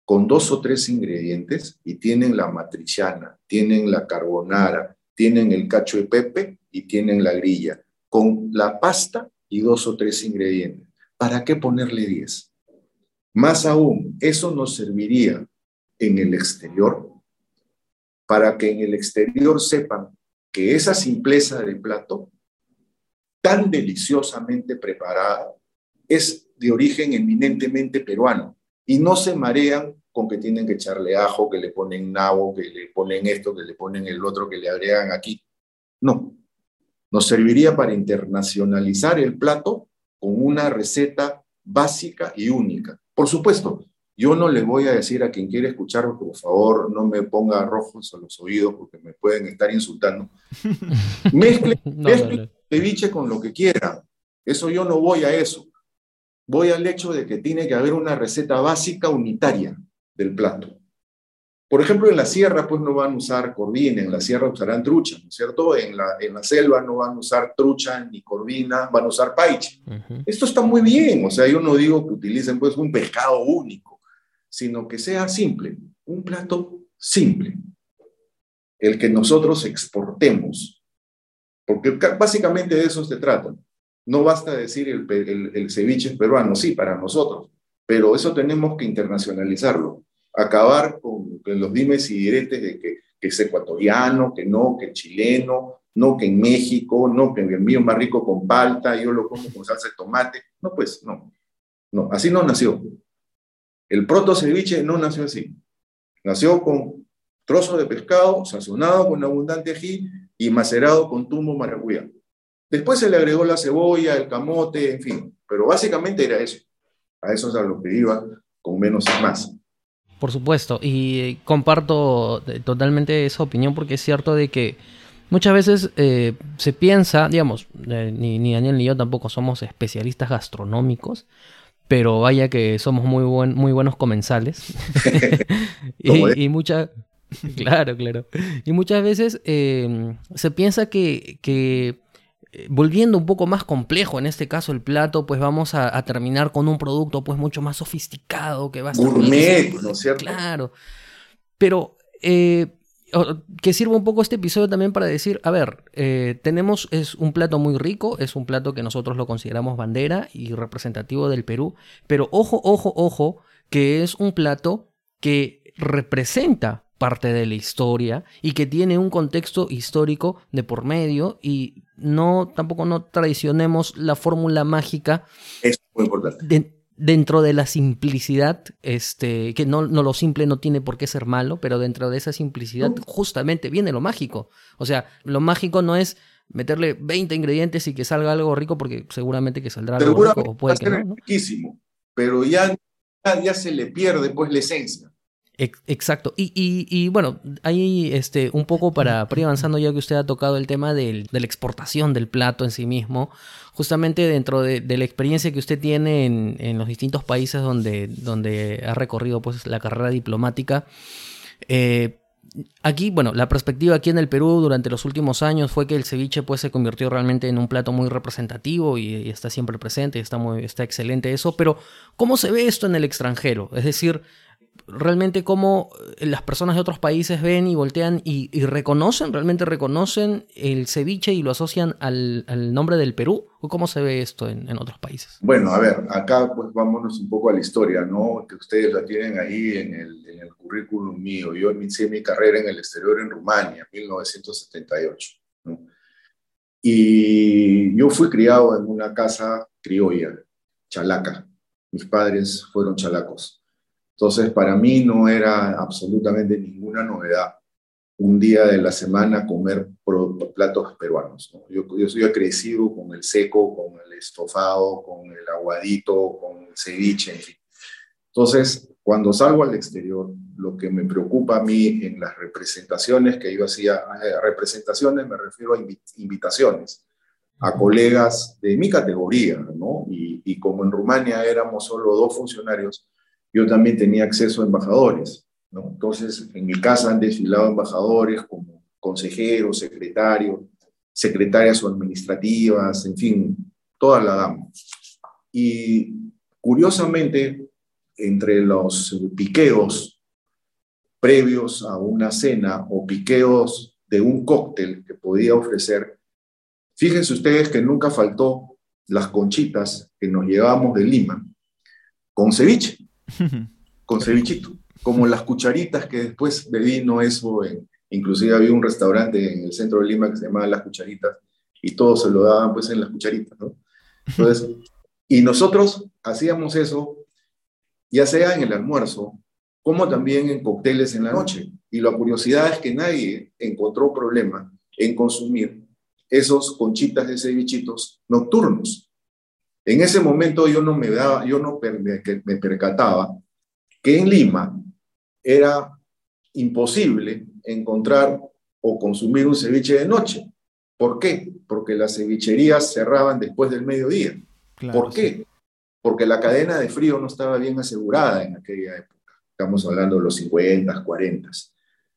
con dos o tres ingredientes y tienen la matriciana, tienen la carbonara, tienen el cacho de pepe y tienen la grilla, con la pasta y dos o tres ingredientes. ¿Para qué ponerle diez? Más aún, eso nos serviría en el exterior para que en el exterior sepan que esa simpleza de plato, tan deliciosamente preparada, es de origen eminentemente peruano y no se marean con que tienen que echarle ajo, que le ponen nabo, que le ponen esto, que le ponen el otro, que le agregan aquí. No, nos serviría para internacionalizar el plato con una receta básica y única. Por supuesto, yo no le voy a decir a quien quiere escuchar, por favor, no me ponga rojos a los oídos porque me pueden estar insultando. Mezcle, mezcle ceviche con lo que quiera. Eso yo no voy a eso. Voy al hecho de que tiene que haber una receta básica unitaria del plato. Por ejemplo, en la sierra, pues no van a usar corvina, en la sierra usarán trucha, ¿no es cierto? En la, en la selva no van a usar trucha ni corvina, van a usar paiche. Esto está muy bien, o sea, yo no digo que utilicen pues un pescado único sino que sea simple, un plato simple, el que nosotros exportemos, porque básicamente de eso se trata. No basta decir el, el, ceviche es peruano, sí, para nosotros, pero eso tenemos que internacionalizarlo, acabar con, los dimes y diretes de que, es ecuatoriano, que no, que chileno, no, que en México, no, que el mío es más rico con palta, yo lo como con salsa de tomate. No, pues no, no, así no nació. El proto ceviche no nació así. Nació con trozos de pescado sazonado con abundante ají y macerado con tumo maracuyá. Después se le agregó la cebolla, el camote, en fin, pero básicamente era eso. A eso es a lo que iba, con menos y más. Por supuesto, y eh, comparto eh, totalmente esa opinión porque es cierto de que muchas veces eh, se piensa, digamos, ni, ni Daniel ni yo tampoco somos especialistas gastronómicos, pero vaya que somos muy, buen, muy buenos comensales. y, y muchas... Claro, claro. Y muchas veces se piensa que, volviendo un poco más complejo, en este caso el plato, pues vamos a, terminar con un producto pues mucho más sofisticado que va a. Gourmet, ¿no es cierto? Claro. Pero eh, que sirva un poco este episodio también para decir, a ver, eh, tenemos, es un plato muy rico, es un plato que nosotros lo consideramos bandera y representativo del Perú, pero ojo, ojo, ojo, que es un plato que representa parte de la historia y que tiene un contexto histórico de por medio y no tampoco no traicionemos la fórmula mágica. Es muy importante. dentro de la simplicidad, este, que no, no, lo simple no tiene por qué ser malo, pero dentro de esa simplicidad justamente viene lo mágico. O sea, lo mágico no es meterle 20 ingredientes y que salga algo rico, porque seguramente que saldrá algo rico. O puede que riquísimo, pero ya, ya se le pierde pues la esencia. Exacto. Y, bueno, ahí este, un poco para, ir avanzando, ya que usted ha tocado el tema de la exportación del plato en sí mismo, justamente dentro de, la experiencia que usted tiene en, los distintos países donde, donde ha recorrido pues, la carrera diplomática, eh, aquí, bueno, la perspectiva aquí en el Perú durante los últimos años fue que el ceviche pues se convirtió realmente en un plato muy representativo y, y, está siempre presente, está muy, está excelente eso, pero ¿cómo se ve esto en el extranjero? Es decir, realmente cómo eh, las personas de otros países ven y voltean y, reconocen, realmente reconocen el ceviche y lo asocian al, nombre del Perú? ¿O cómo se ve esto en, otros países? Bueno, a ver, acá pues vámonos un poco a la historia, ¿no? Que ustedes la tienen ahí en el, en el currículum mío. Yo inicié mi carrera en el exterior en Rumania, en 1978, ¿no? Y yo fui criado en una casa criolla, chalaca. Mis padres fueron chalacos. Entonces, para mí no era absolutamente ninguna novedad un día de la semana comer platos peruanos. Yo, yo soy crecido con el seco, con el estofado, con el aguadito, con el ceviche, en fin. Entonces, cuando salgo al exterior, lo que me preocupa a mí en las representaciones que yo hacía, eh, representaciones me refiero a invitaciones a colegas de mi categoría, ¿no? Y, y como en Rumania éramos solo dos funcionarios, yo también tenía acceso a embajadores. Entonces, en mi casa han desfilado embajadores como consejeros, secretarios, secretarias administrativas, en fin, toda la gama. Y curiosamente, entre los piqueos previos a una cena o piqueos de un cóctel que podía ofrecer, fíjense ustedes que nunca faltó las conchitas que nos llevábamos de Lima con ceviche. Con cevichito, como las cucharitas que después de vino eso, en, inclusive había un restaurante en el centro de Lima que se llamaba Las Cucharitas y todos se lo daban pues en las cucharitas, ¿no? Entonces, y nosotros hacíamos eso ya sea en el almuerzo como también en cócteles en la noche. Y la curiosidad es que nadie encontró problema en consumir esos conchitas de cevichitos nocturnos. En ese momento yo no me daba, yo no me percataba que en Lima era imposible encontrar o consumir un ceviche de noche. ¿Por qué? Porque las cevicherías cerraban después del mediodía. ¿Por qué? Porque la cadena de frío no estaba bien asegurada en aquella época. Estamos hablando de los 50, 40.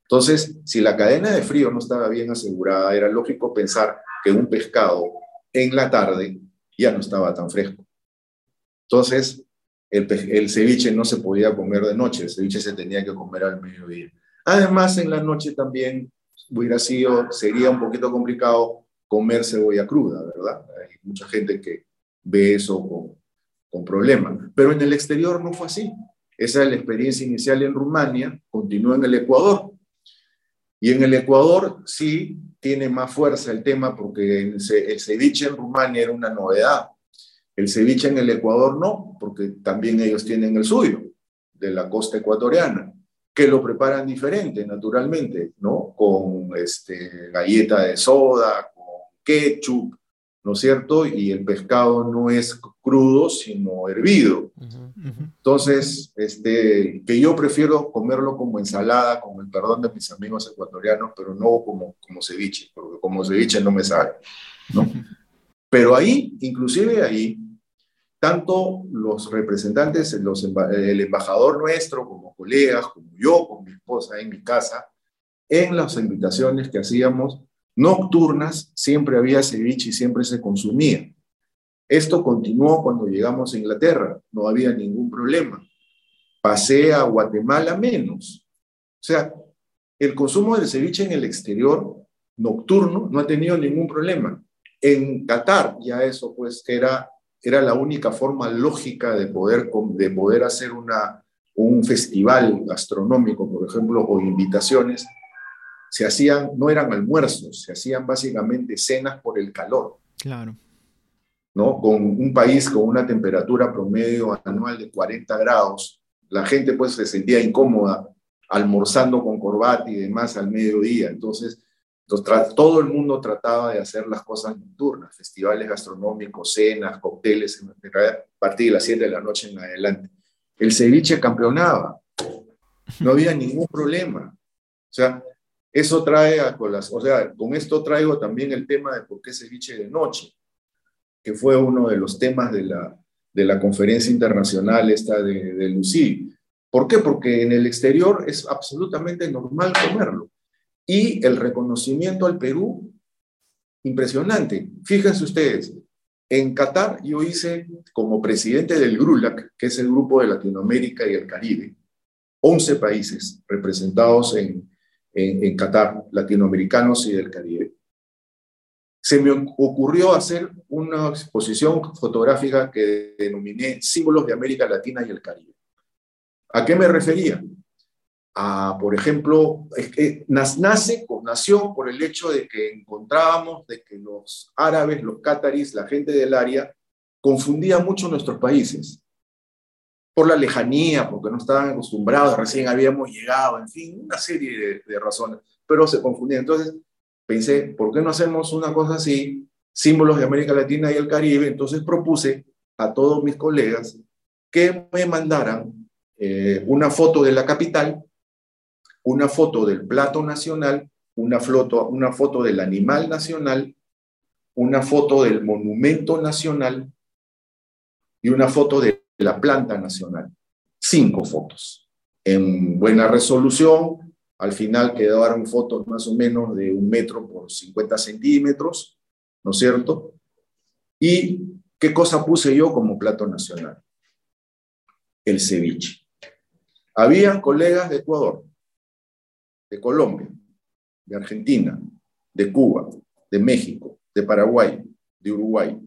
Entonces, si la cadena de frío no estaba bien asegurada, era lógico pensar que un pescado en la tarde ya no estaba tan fresco. Entonces, el, ceviche no se podía comer de noche, el ceviche se tenía que comer al mediodía. Además, en la noche también hubiera sido, sería un poquito complicado comer cebolla cruda, ¿verdad? Hay mucha gente que ve eso con, con problemas. Pero en el exterior no fue así. Esa es la experiencia inicial en Rumania, continúa en el Ecuador. Y en el Ecuador sí tiene más fuerza el tema porque el ceviche en Rumania era una novedad. El ceviche en el Ecuador no, porque también ellos tienen el suyo, de la costa ecuatoriana, que lo preparan diferente, naturalmente, ¿no? Con este, galleta de soda, con ketchup, ¿no es cierto? Y el pescado no es crudo, sino hervido. Entonces, este, que yo prefiero comerlo como ensalada, con el perdón de mis amigos ecuatorianos, pero no como, como ceviche, porque como ceviche no me sabe, ¿no? Pero ahí, inclusive ahí, tanto los representantes, el embajador nuestro, como colegas, como yo, con mi esposa en mi casa, en las invitaciones que hacíamos, nocturnas, siempre había ceviche y siempre se consumía. Esto continuó cuando llegamos a Inglaterra, no había ningún problema. Pasé a Guatemala menos. O sea, el consumo del ceviche en el exterior nocturno no ha tenido ningún problema. En Qatar ya eso pues era, era la única forma lógica de poder, de poder hacer una, un festival gastronómico, por ejemplo, o invitaciones se hacían, no eran almuerzos, se hacían básicamente cenas por el calor. Claro. ¿no? Con un país con una temperatura promedio anual de 40 grados, la gente pues se sentía incómoda almorzando con corbata y demás al mediodía. Entonces, todo el mundo trataba de hacer las cosas nocturnas, festivales gastronómicos, cenas, cócteles, a partir de las 7 de la noche en adelante. El ceviche campeonaba, no había ningún problema. O sea, eso trae a colas, o sea, con esto traigo también el tema de por qué ceviche de noche, que fue uno de los temas de la, de la conferencia internacional esta de, de Lucy. ¿Por qué? Porque en el exterior es absolutamente normal comerlo. Y el reconocimiento al Perú, impresionante. Fíjense ustedes, en Qatar yo hice como presidente del GRULAC, que es el Grupo de Latinoamérica y el Caribe, 11 países representados en, en, Qatar, latinoamericanos y del Caribe, se me ocurrió hacer una exposición fotográfica que denominé Símbolos de América Latina y el Caribe. ¿A qué me refería? A, por ejemplo, es que nace, nació por el hecho de que encontrábamos de que los árabes, los cátaris, la gente del área, confundían mucho nuestros países por la lejanía, porque no estaban acostumbrados, recién habíamos llegado, en fin, una serie de, razones, pero se confundían. Entonces pensé, ¿por qué no hacemos una cosa así, símbolos de América Latina y el Caribe? Entonces propuse a todos mis colegas que me mandaran eh, una foto de la capital, una foto del plato nacional, una foto, una foto del animal nacional, una foto del monumento nacional y una foto de la planta nacional. Cinco fotos. En buena resolución, al final quedaron fotos más o menos de un metro por 50 centímetros, ¿no es cierto? ¿Y qué cosa puse yo como plato nacional? El ceviche. Habían colegas de Ecuador, de Colombia, de Argentina, de Cuba, de México, de Paraguay, de Uruguay,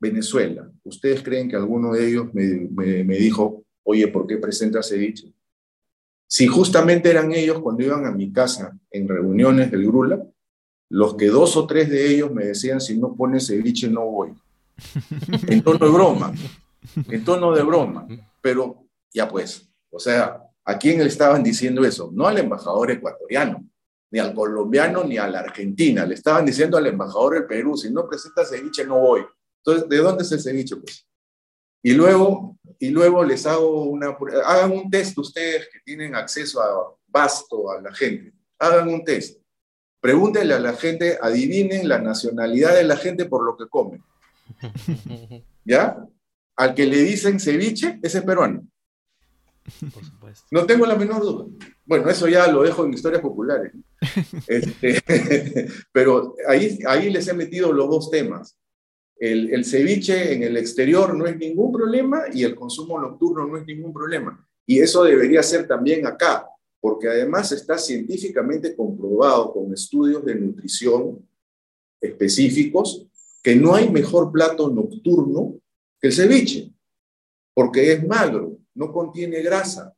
Venezuela. ¿Ustedes creen que alguno de ellos me, dijo, oye, ¿por qué presenta ceviche? Si justamente eran ellos cuando iban a mi casa en reuniones del Grula, los que dos o tres de ellos me decían, si no pones ceviche no voy. En tono de broma, en tono de broma. Pero ya pues, o sea, ¿a quién le estaban diciendo eso? No al embajador ecuatoriano, ni al colombiano, ni a la Argentina. Le estaban diciendo al embajador del Perú, si no presenta ceviche no voy. Entonces, ¿de dónde es el ceviche? Pues? Y luego, y luego les hago una... Hagan un test ustedes que tienen acceso a vasto a la gente. Hagan un test. Pregúntenle a la gente, adivinen la nacionalidad de la gente por lo que comen. ¿Ya? Al que le dicen ceviche, ese es peruano. Por supuesto. No tengo la menor duda. Bueno, eso ya lo dejo en historias populares. Este, pero ahí, ahí les he metido los dos temas. El, ceviche en el exterior no es ningún problema y el consumo nocturno no es ningún problema. Y eso debería ser también acá, porque además está científicamente comprobado con estudios de nutrición específicos que no hay mejor plato nocturno que el ceviche, porque es magro, no contiene grasa,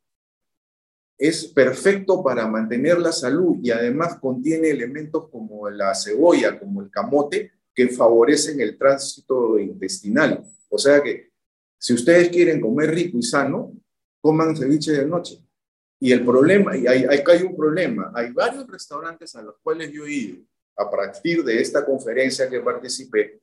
es perfecto para mantener la salud y además contiene elementos como la cebolla, como el camote, que favorecen el tránsito intestinal. O sea que si ustedes quieren comer rico y sano, coman ceviche de noche. Y el problema, y hay, hay un problema, hay varios restaurantes a los cuales yo he ido a partir de esta conferencia que participé,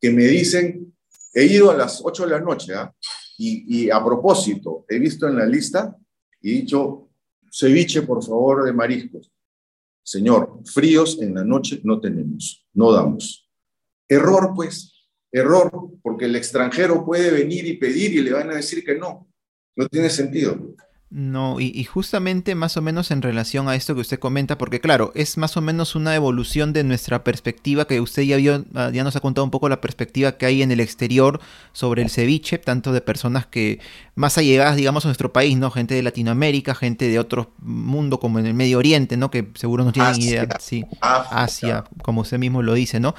que me dicen, he ido a las 8 de la noche, ¿ah? y, y a propósito, he visto en la lista y he dicho, ceviche, por favor, de mariscos. Señor, fríos en la noche no tenemos, no damos. Error, pues, error, porque el extranjero puede venir y pedir y le van a decir que no. No tiene sentido. No, y, justamente más o menos en relación a esto que usted comenta, porque claro, es más o menos una evolución de nuestra perspectiva, que usted ya vio, ah, ya nos ha contado un poco la perspectiva que hay en el exterior sobre el ceviche, tanto de personas que más allegadas, digamos, a nuestro país, ¿no? Gente de Latinoamérica, gente de otro mundo como en el Medio Oriente, ¿no? Que seguro no tienen idea, sí, Asia, como usted mismo lo dice, ¿no?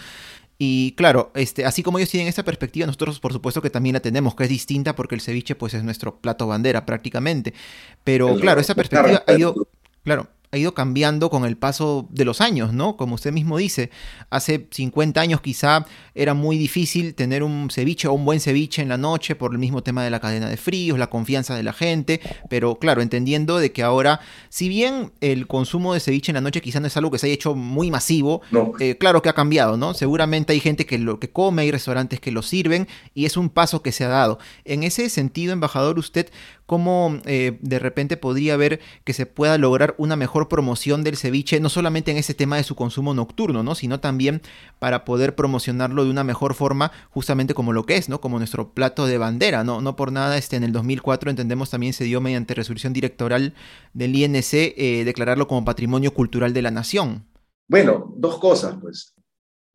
Y claro, este, así como ellos tienen esta perspectiva, nosotros por supuesto que también la tenemos, que es distinta porque el ceviche pues es nuestro plato bandera prácticamente. Pero claro, esa perspectiva ha ido, claro, ha ido cambiando con el paso de los años, ¿no? Como usted mismo dice, hace 50 años quizá era muy difícil tener un ceviche o un buen ceviche en la noche por el mismo tema de la cadena de fríos, la confianza de la gente, pero claro, entendiendo de que ahora, si bien el consumo de ceviche en la noche quizá no es algo que se haya hecho muy masivo, eh, claro que ha cambiado, ¿no? Seguramente hay gente que lo que come, hay restaurantes que lo sirven y es un paso que se ha dado. En ese sentido, embajador, usted cómo eh, de repente podría ver que se pueda lograr una mejor promoción del ceviche, no solamente en ese tema de su consumo nocturno, ¿no? sino también para poder promocionarlo de una mejor forma, justamente como lo que es, ¿no? como nuestro plato de bandera. No, no por nada, este, en el 2004 entendemos también se dio mediante resolución directoral del INC eh, declararlo como patrimonio cultural de la nación. Bueno, dos cosas, pues.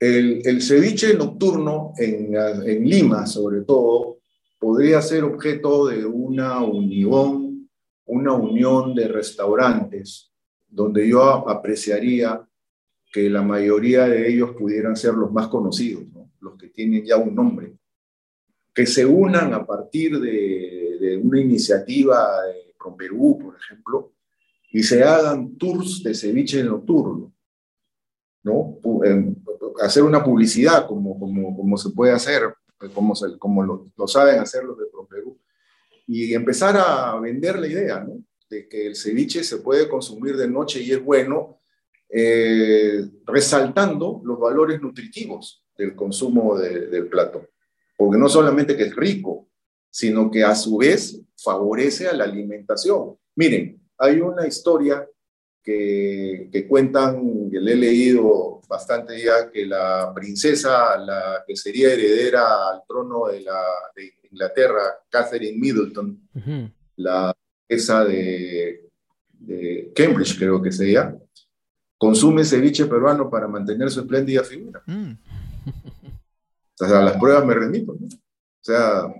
El, ceviche nocturno en Lima, sobre todo, podría ser objeto de una unión, una unión de restaurantes, donde yo apreciaría que la mayoría de ellos pudieran ser los más conocidos, los que tienen ya un nombre, que se unan a partir de, una iniciativa de Perú, por ejemplo, y se hagan tours de ceviche nocturno, ¿no? Hacer una publicidad como, como, como se puede hacer como, como lo, saben hacer los de ProPerú, y empezar a vender la idea. De que el ceviche se puede consumir de noche y es bueno, eh, resaltando los valores nutritivos del consumo del plato. Porque no solamente que es rico, sino que a su vez favorece a la alimentación. Miren, hay una historia que, que, cuentan, que le he leído bastante ya, que la princesa, la que sería heredera al trono de, la, de Inglaterra, Catherine Middleton, la esa de, de, Cambridge, creo que sería, consume ceviche peruano para mantener su espléndida figura. Mm. o sea, las pruebas me remito. O sea,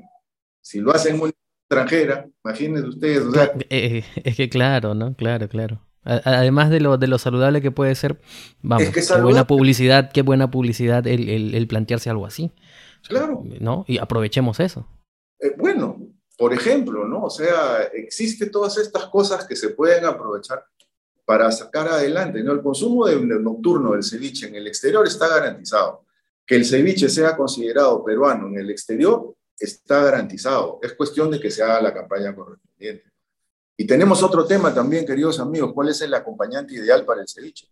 si lo hacen muy extranjera, imagínense ustedes. Eh, eh, es que claro, ¿no? Claro, claro. Además de lo, de lo saludable que puede ser, vamos, qué buena publicidad, qué buena publicidad el, plantearse algo así. Claro. ¿No? Y aprovechemos eso. Eh, bueno, por ejemplo, ¿no? O sea, existen todas estas cosas que se pueden aprovechar para sacar adelante, ¿no? El consumo de, nocturno del ceviche en el exterior está garantizado. Que el ceviche sea considerado peruano en el exterior está garantizado. Es cuestión de que se haga la campaña correspondiente. Y tenemos otro tema también, queridos amigos, ¿cuál es el acompañante ideal para el ceviche?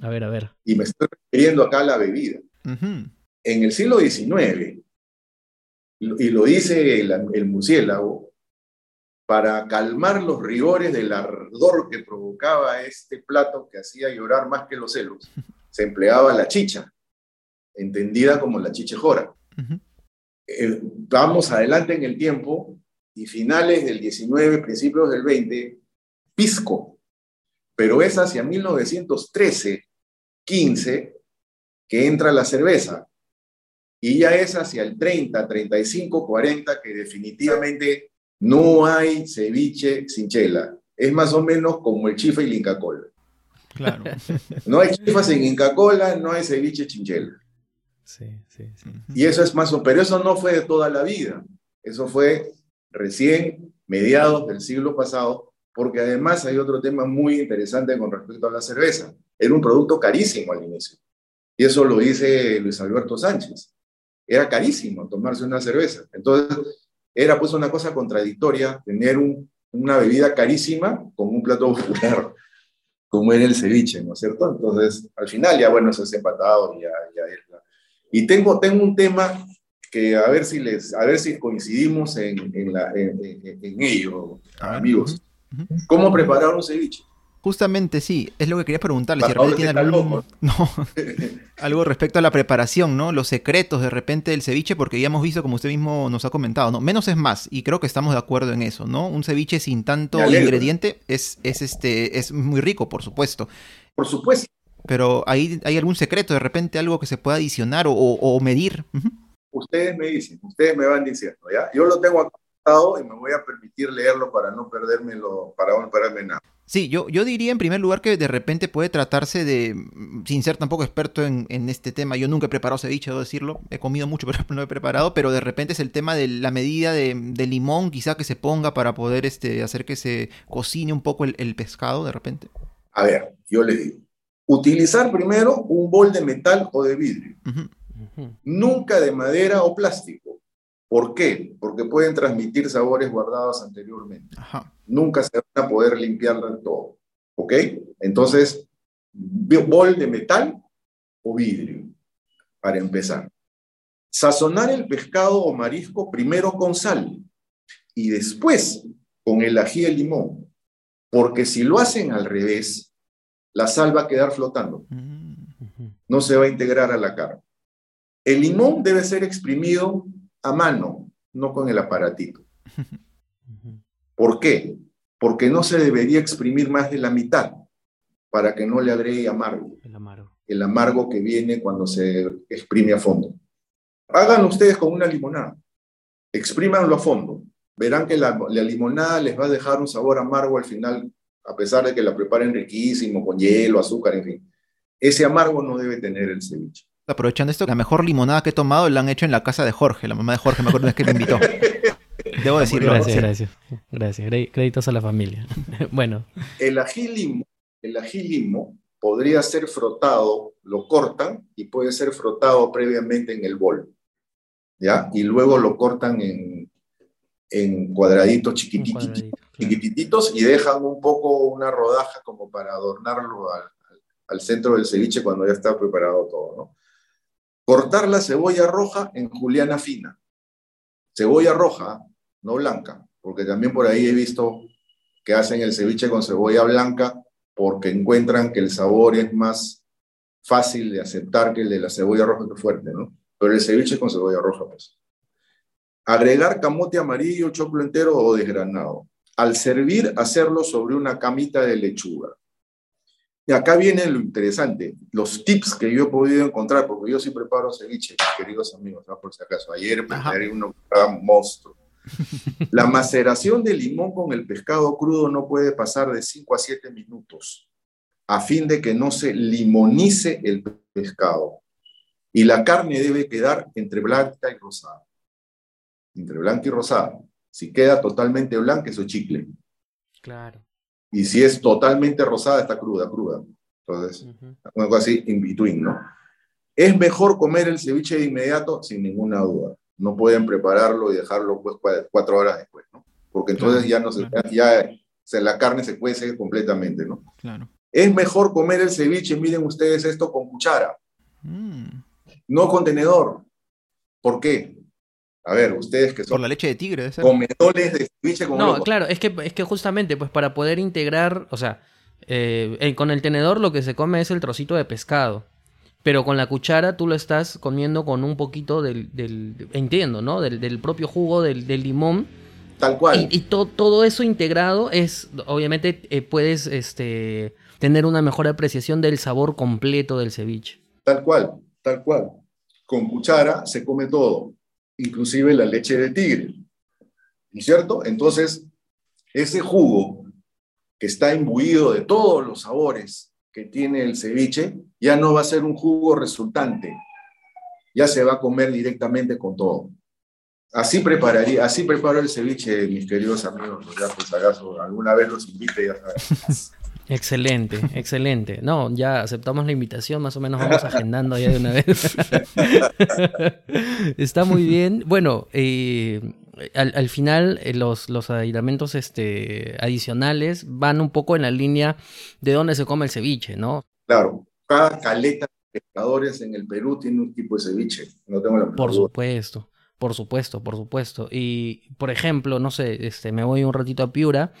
A ver, a ver. Y me estoy refiriendo acá a la bebida. En el siglo XIX, y lo dice el, el murciélago, para calmar los rigores del ardor que provocaba este plato que hacía llorar más que los celos, se empleaba la chicha, entendida como la chichejora. Eh, vamos adelante en el tiempo y finales del 19, principios del 20, pisco. Pero es hacia 1913, 15, que entra la cerveza. Y ya es hacia el 30, 35, 40 que definitivamente no hay ceviche sin chela. Es más o menos como el chifa y la Inca Cola. Claro. No hay chifa sin Inca Cola, no hay ceviche sin chela. Sí, sí, sí. Y eso es más o pero eso no fue de toda la vida. Eso fue recién mediados del siglo pasado, porque además hay otro tema muy interesante con respecto a la cerveza. Era un producto carísimo al inicio. Y eso lo dice Luis Alberto Sánchez. Era carísimo tomarse una cerveza. Entonces, era pues una cosa contradictoria tener una bebida carísima con un plato popular, como era el ceviche, ¿no es cierto? Entonces, al final ya, bueno, eso es empatado, ya, ya Y tengo, tengo un tema que a ver si les, a ver si coincidimos en, en, la, en, ello, amigos. ¿Cómo preparar un ceviche? Justamente sí, es lo que quería preguntarle. Si tiene algún... No. Algo respecto a la preparación, ¿no? Los secretos de repente del ceviche, porque ya hemos visto, como usted mismo nos ha comentado, ¿no? Menos es más, y creo que estamos de acuerdo en eso, ¿no? Un ceviche sin tanto ingrediente es, es, este, es muy rico, por supuesto. Por supuesto. Pero ¿hay, hay algún secreto, de repente algo que se pueda adicionar o, medir? Ustedes me dicen, ustedes me van diciendo, ¿ya? Yo lo tengo apuntado y me voy a permitir leerlo para no perdérmelo, para no perderme nada. Sí, yo, yo diría en primer lugar que de repente puede tratarse de, sin ser tampoco experto en, este tema, yo nunca he preparado ceviche, debo decirlo, he comido mucho pero no he preparado, pero de repente es el tema de la medida de, limón quizá que se ponga para poder este, hacer que se cocine un poco el, pescado de repente. A ver, yo le digo, utilizar primero un bol de metal o de vidrio, nunca de madera o plástico. ¿Por qué? Porque pueden transmitir sabores guardados anteriormente. Nunca se van a poder limpiar del todo. ¿Ok? Entonces, bol de metal o vidrio, para empezar. Sazonar el pescado o marisco primero con sal y después con el ají y el limón. Porque si lo hacen al revés, la sal va a quedar flotando. Mm. No se va a integrar a la carne. El limón debe ser exprimido a mano, no con el aparatito. ¿Por qué? Porque no se debería exprimir más de la mitad para que no le agregue amargo. El amargo. El amargo que viene cuando se exprime a fondo. Háganlo ustedes con una limonada. Exprímanlo a fondo. Verán que la, la limonada les va a dejar un sabor amargo al final, a pesar de que la preparen riquísimo, con hielo, azúcar, en fin. Ese amargo no debe tener el ceviche aprovechando esto, la mejor limonada que he tomado la han hecho en la casa de Jorge, la mamá de Jorge, me acuerdo es que me invitó. Debo decirlo. Gracias, gracias. Gracias. Créditos a la familia. bueno. El ají limo, el ají limo podría ser frotado, lo cortan y puede ser frotado previamente en el bol. ¿Ya? Y luego lo cortan en, en cuadraditos chiquititos, y dejan un poco una rodaja como para adornarlo al, al centro del ceviche cuando ya está preparado todo, ¿no? Cortar la cebolla roja en juliana fina. Cebolla roja, no blanca, porque también por ahí he visto que hacen el ceviche con cebolla blanca porque encuentran que el sabor es más fácil de aceptar que el de la cebolla roja que fuerte, ¿no? Pero el ceviche con cebolla roja, pues. Agregar camote amarillo, choclo entero o desgranado. Al servir, hacerlo sobre una camita de lechuga. Y acá viene lo interesante, los tips que yo he podido encontrar, porque yo sí preparo ceviche, queridos amigos, por si acaso. Ayer preparé uno monstruo. La maceración de limón con el pescado crudo no puede pasar de 5 a 7 minutos, a fin de que no se limonice el pescado. Y la carne debe quedar entre blanca y rosada. Entre blanca y rosada. Si queda totalmente blanca, eso chicle. Claro. Y si es totalmente rosada, está cruda, cruda. Entonces, algo así in between, ¿no? Es mejor comer el ceviche de inmediato, sin ninguna duda. No pueden prepararlo y dejarlo pues cuatro horas después, ¿no? Porque entonces ya no se, ya se, la carne se cuece completamente, ¿no? Claro. Es mejor comer el ceviche, miren ustedes esto, con cuchara, mm. no con tenedor. ¿Por qué? A ver, ustedes que son. Por la leche de tigre, Comedores de ceviche como. No, claro, es que, es que justamente, pues para poder integrar, o sea, eh, con el tenedor lo que se come es el trocito de pescado. Pero con la cuchara tú lo estás comiendo con un poquito del, del entiendo, ¿no? Del, propio jugo del, limón. Tal cual. Y, todo eso integrado es, obviamente, eh, puedes este, tener una mejor apreciación del sabor completo del ceviche. Tal cual, tal cual. Con cuchara se come todo inclusive la leche de tigre. ¿No es cierto? Entonces, ese jugo que está imbuido de todos los sabores que tiene el ceviche, ya no va a ser un jugo resultante, ya se va a comer directamente con todo. Así prepararía, así preparo el ceviche, mis queridos amigos, ya pues acaso alguna vez los invite, ya sabes. Excelente, excelente. No, ya aceptamos la invitación, más o menos vamos agendando ya de una vez. Está muy bien. Bueno, eh, al, final eh, los, los aislamientos este, adicionales van un poco en la línea de dónde se come el ceviche, ¿no? Claro, cada caleta de pescadores en el Perú tiene un tipo de ceviche, no tengo la Por supuesto. Por supuesto, por supuesto. Y, por ejemplo, no sé, este, me voy un ratito a Piura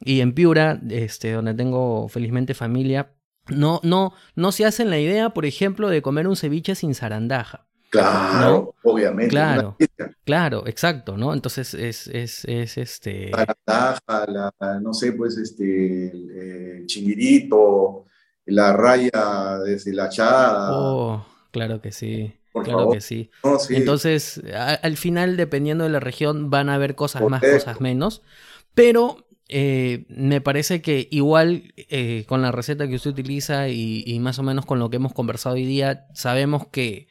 y en Piura, este, donde tengo felizmente familia, no, no, no se hacen la idea, por ejemplo, de comer un ceviche sin zarandaja. Claro, obviamente. Claro, claro, exacto, ¿no? Entonces es, es, es este. La, no sé, pues este, el, chinguirito, la raya deshilachada. Oh, claro que sí. Claro que sí. Entonces, al final, dependiendo de la región, van a haber cosas más, cosas menos. Pero eh, me parece que igual eh, con la receta que usted utiliza y, más o menos con lo que hemos conversado hoy día, sabemos que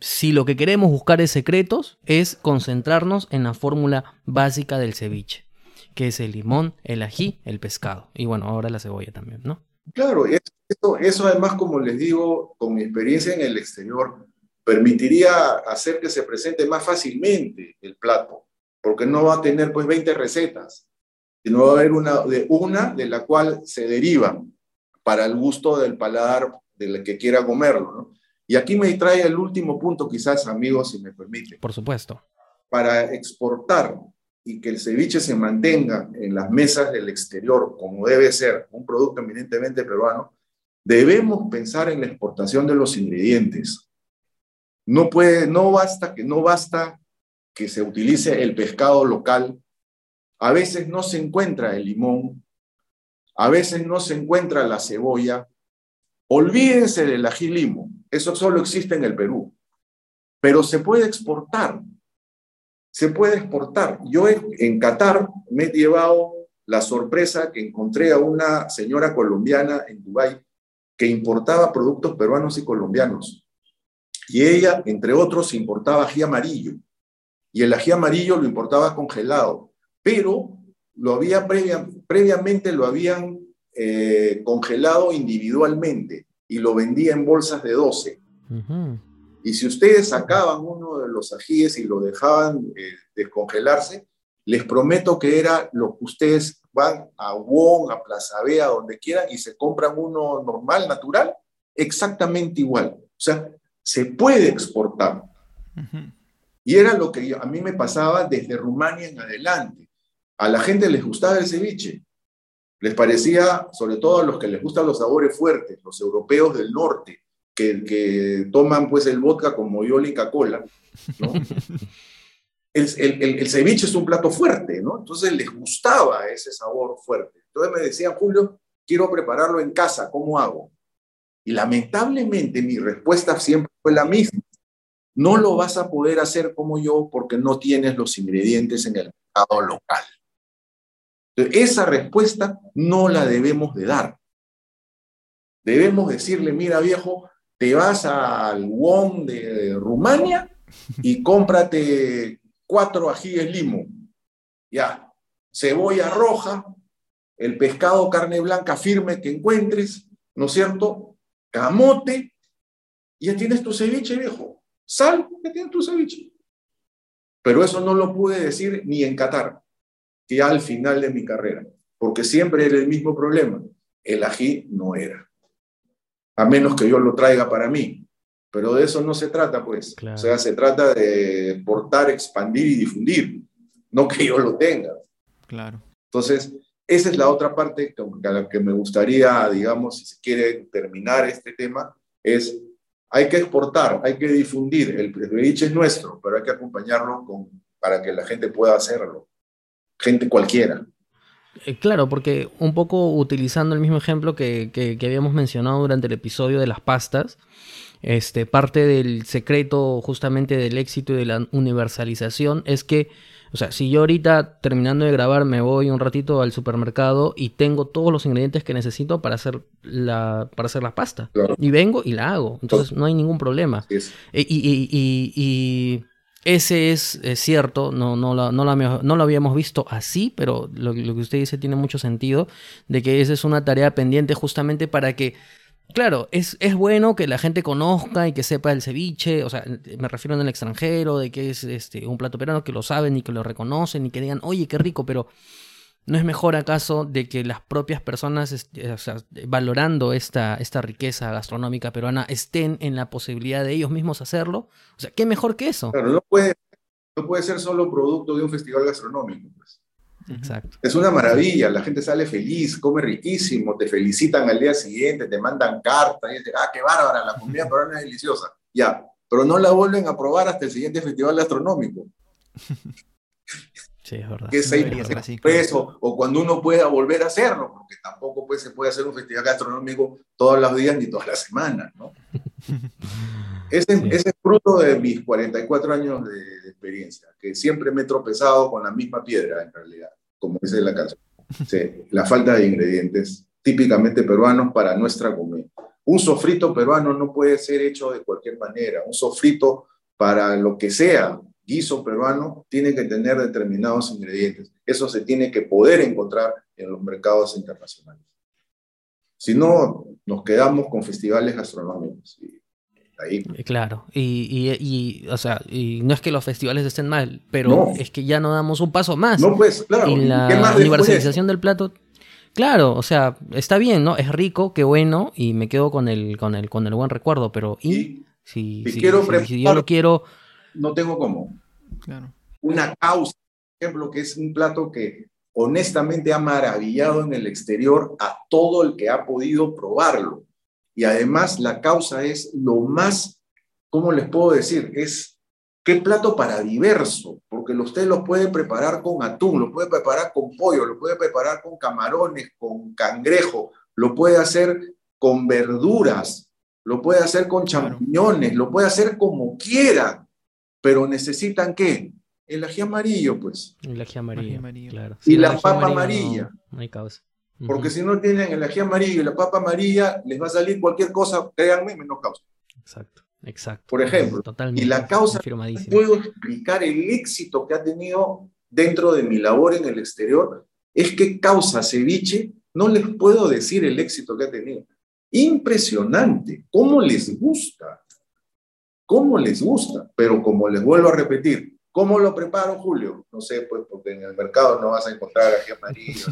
si lo que queremos buscar es secretos, es concentrarnos en la fórmula básica del ceviche, que es el limón, el ají, el pescado. Y bueno, ahora la cebolla también, ¿no? Claro, eso, eso además, como les digo, con mi experiencia en el exterior, permitiría hacer que se presente más fácilmente el plato, porque no va a tener pues 20 recetas, sino va a haber una de, una de la cual se deriva para el gusto del paladar del que quiera comerlo, ¿no? Y aquí me trae el último punto, quizás, amigos, si me permite. Por supuesto. Para exportar y que el ceviche se mantenga en las mesas del exterior, como debe ser un producto eminentemente peruano, debemos pensar en la exportación de los ingredientes. No puede, no basta que no basta que se utilice el pescado local. A veces no se encuentra el limón, a veces no se encuentra la cebolla. Olvídense del ají limo, eso solo existe en el Perú. Pero se puede exportar. Se puede exportar. Yo en Qatar me he llevado la sorpresa que encontré a una señora colombiana en Dubái que importaba productos peruanos y colombianos. Y ella, entre otros, importaba ají amarillo. Y el ají amarillo lo importaba congelado, pero lo había previamente lo habían eh, congelado individualmente y lo vendía en bolsas de 12. Y si ustedes sacaban uno de los ajíes y lo dejaban eh, descongelarse, les prometo que era lo que ustedes van a Wong, a Plaza B, a donde quieran y se compran uno normal, natural, exactamente igual. O sea, se puede exportar. Y era lo que a mí me pasaba desde Rumania en adelante. A la gente les gustaba el ceviche. Les parecía, sobre todo a los que les gustan los sabores fuertes, los europeos del norte, que, que toman pues el vodka como yo Cola, ¿no? el, el, ceviche es un plato fuerte, ¿no? Entonces les gustaba ese sabor fuerte. Entonces me decían, Julio, quiero prepararlo en casa, ¿cómo hago? Y lamentablemente mi respuesta siempre fue la misma. No lo vas a poder hacer como yo porque no tienes los ingredientes en el mercado local. Entonces, esa respuesta no la debemos de dar. Debemos decirle, mira viejo, te vas al WOM de Rumania y cómprate cuatro ajíes limo, ya, cebolla roja, el pescado carne blanca firme que encuentres, ¿no es cierto? Camote, y ya tienes tu ceviche, viejo. Sal, ya tienes tu ceviche. Pero eso no lo pude decir ni en Qatar, que al final de mi carrera, porque siempre era el mismo problema. El ají no era. A menos que yo lo traiga para mí. Pero de eso no se trata, pues. O sea, se trata de portar, expandir y difundir, no que yo lo tenga. Claro. Entonces, esa es la otra parte a la que me gustaría, digamos, si se quiere terminar este tema, es hay que exportar, hay que difundir. El ceviche es nuestro, pero hay que acompañarlo con, para que la gente pueda hacerlo. Gente cualquiera. Eh, claro, porque un poco utilizando el mismo ejemplo que, que, que habíamos mencionado durante el episodio de las pastas, este, parte del secreto justamente del éxito y de la universalización es que, o sea, si yo ahorita terminando de grabar me voy un ratito al supermercado y tengo todos los ingredientes que necesito para hacer la, para hacer la pasta. Y vengo y la hago. Entonces no hay ningún problema. E, y, ese es, cierto, no, no, lo, no, lo, habíamos visto así, pero lo, lo que usted dice tiene mucho sentido, de que esa es una tarea pendiente justamente para que Claro, es, es, bueno que la gente conozca y que sepa el ceviche, o sea, me refiero en el extranjero, de que es este, un plato peruano, que lo saben y que lo reconocen y que digan, oye, qué rico, pero ¿no es mejor acaso de que las propias personas, este, valorando esta, esta riqueza gastronómica peruana, estén en la posibilidad de ellos mismos hacerlo? O sea, ¿qué mejor que eso? Claro, no puede, no puede ser solo producto de un festival gastronómico, pues. Exacto. Es una maravilla, la gente sale feliz, come riquísimo, te felicitan al día siguiente, te mandan cartas y dicen, ah, qué bárbara, la comida peruana es deliciosa. Ya, pero no la vuelven a probar hasta el siguiente festival gastronómico. Sí, es verdad. Que es seis pesos, o cuando uno pueda volver a hacerlo, porque tampoco pues, se puede hacer un festival gastronómico todos los días ni todas las semanas, ¿no? ese, ese, es fruto de mis 44 años de, experiencia, que siempre me he tropezado con la misma piedra, en realidad, como dice la canción. la falta de ingredientes típicamente peruanos para nuestra comida. Un sofrito peruano no puede ser hecho de cualquier manera. Un sofrito para lo que sea, guiso peruano tiene que tener determinados ingredientes. Eso se tiene que poder encontrar en los mercados internacionales. Si no, nos quedamos con festivales gastronómicos. ahí. Eh, claro, y, o sea, y no es que los festivales estén mal, pero es que ya no damos un paso más. No, pues, claro. La universalización del plato. Claro, o sea, está bien, ¿no? Es rico, qué bueno, y me quedo con el, con el, con el buen recuerdo, pero ¿y? si, quiero si yo lo quiero no tengo cómo. Una causa, por ejemplo, que es un plato que honestamente ha maravillado en el exterior a todo el que ha podido probarlo. Y además la causa es lo más, ¿cómo les puedo decir? Es qué plato para diverso, porque usted lo puede preparar con atún, lo puede preparar con pollo, lo puede preparar con camarones, con cangrejo, lo puede hacer con verduras, lo puede hacer con champiñones, lo puede hacer como quiera pero necesitan qué? El ají amarillo, pues. El ají amarillo, claro. y la papa amarilla. No, hay causa. Porque si no tienen el ají amarillo y la papa amarilla, les va a salir cualquier cosa, créanme, menos causa. Exacto, exacto. Por ejemplo, y la causa, puedo explicar el éxito que ha tenido dentro de mi labor en el exterior, es que causa ceviche, no les puedo decir el éxito que ha tenido. Impresionante, cómo les gusta cómo les gusta, pero como les vuelvo a repetir, ¿cómo lo preparo, Julio? No sé, pues porque en el mercado no vas a encontrar ají amarillo.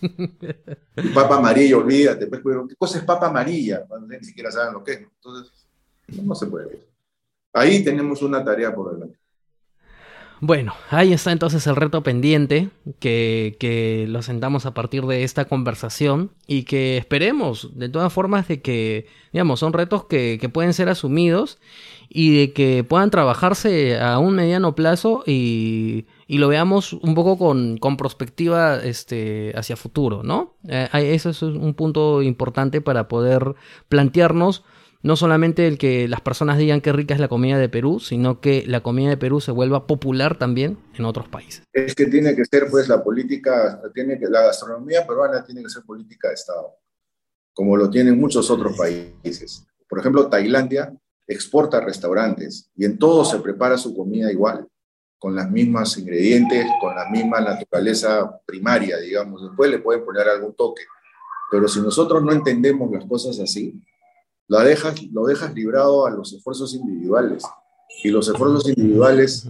papa amarilla, olvídate, pues, pero ¿qué cosa es papa amarilla? Ni siquiera saben lo que es. Entonces, no se puede. Ahí tenemos una tarea por delante. Bueno, ahí está entonces el reto pendiente que, lo sentamos a partir de esta conversación y que esperemos de todas formas de que, digamos, son retos que, pueden ser asumidos y de que puedan trabajarse a un mediano plazo y, lo veamos un poco con, con perspectiva este, hacia futuro, ¿no? Eh, eso es un punto importante para poder plantearnos no solamente el que las personas digan qué rica es la comida de Perú, sino que la comida de Perú se vuelva popular también en otros países. Es que tiene que ser, pues, la política, tiene que, la gastronomía peruana tiene que ser política de Estado, como lo tienen muchos otros países. Por ejemplo, Tailandia exporta restaurantes y en todo se prepara su comida igual, con las mismas ingredientes, con la misma naturaleza primaria, digamos. Después le pueden poner algún toque. Pero si nosotros no entendemos las cosas así, lo dejas, lo dejas librado a los esfuerzos individuales. Y los esfuerzos individuales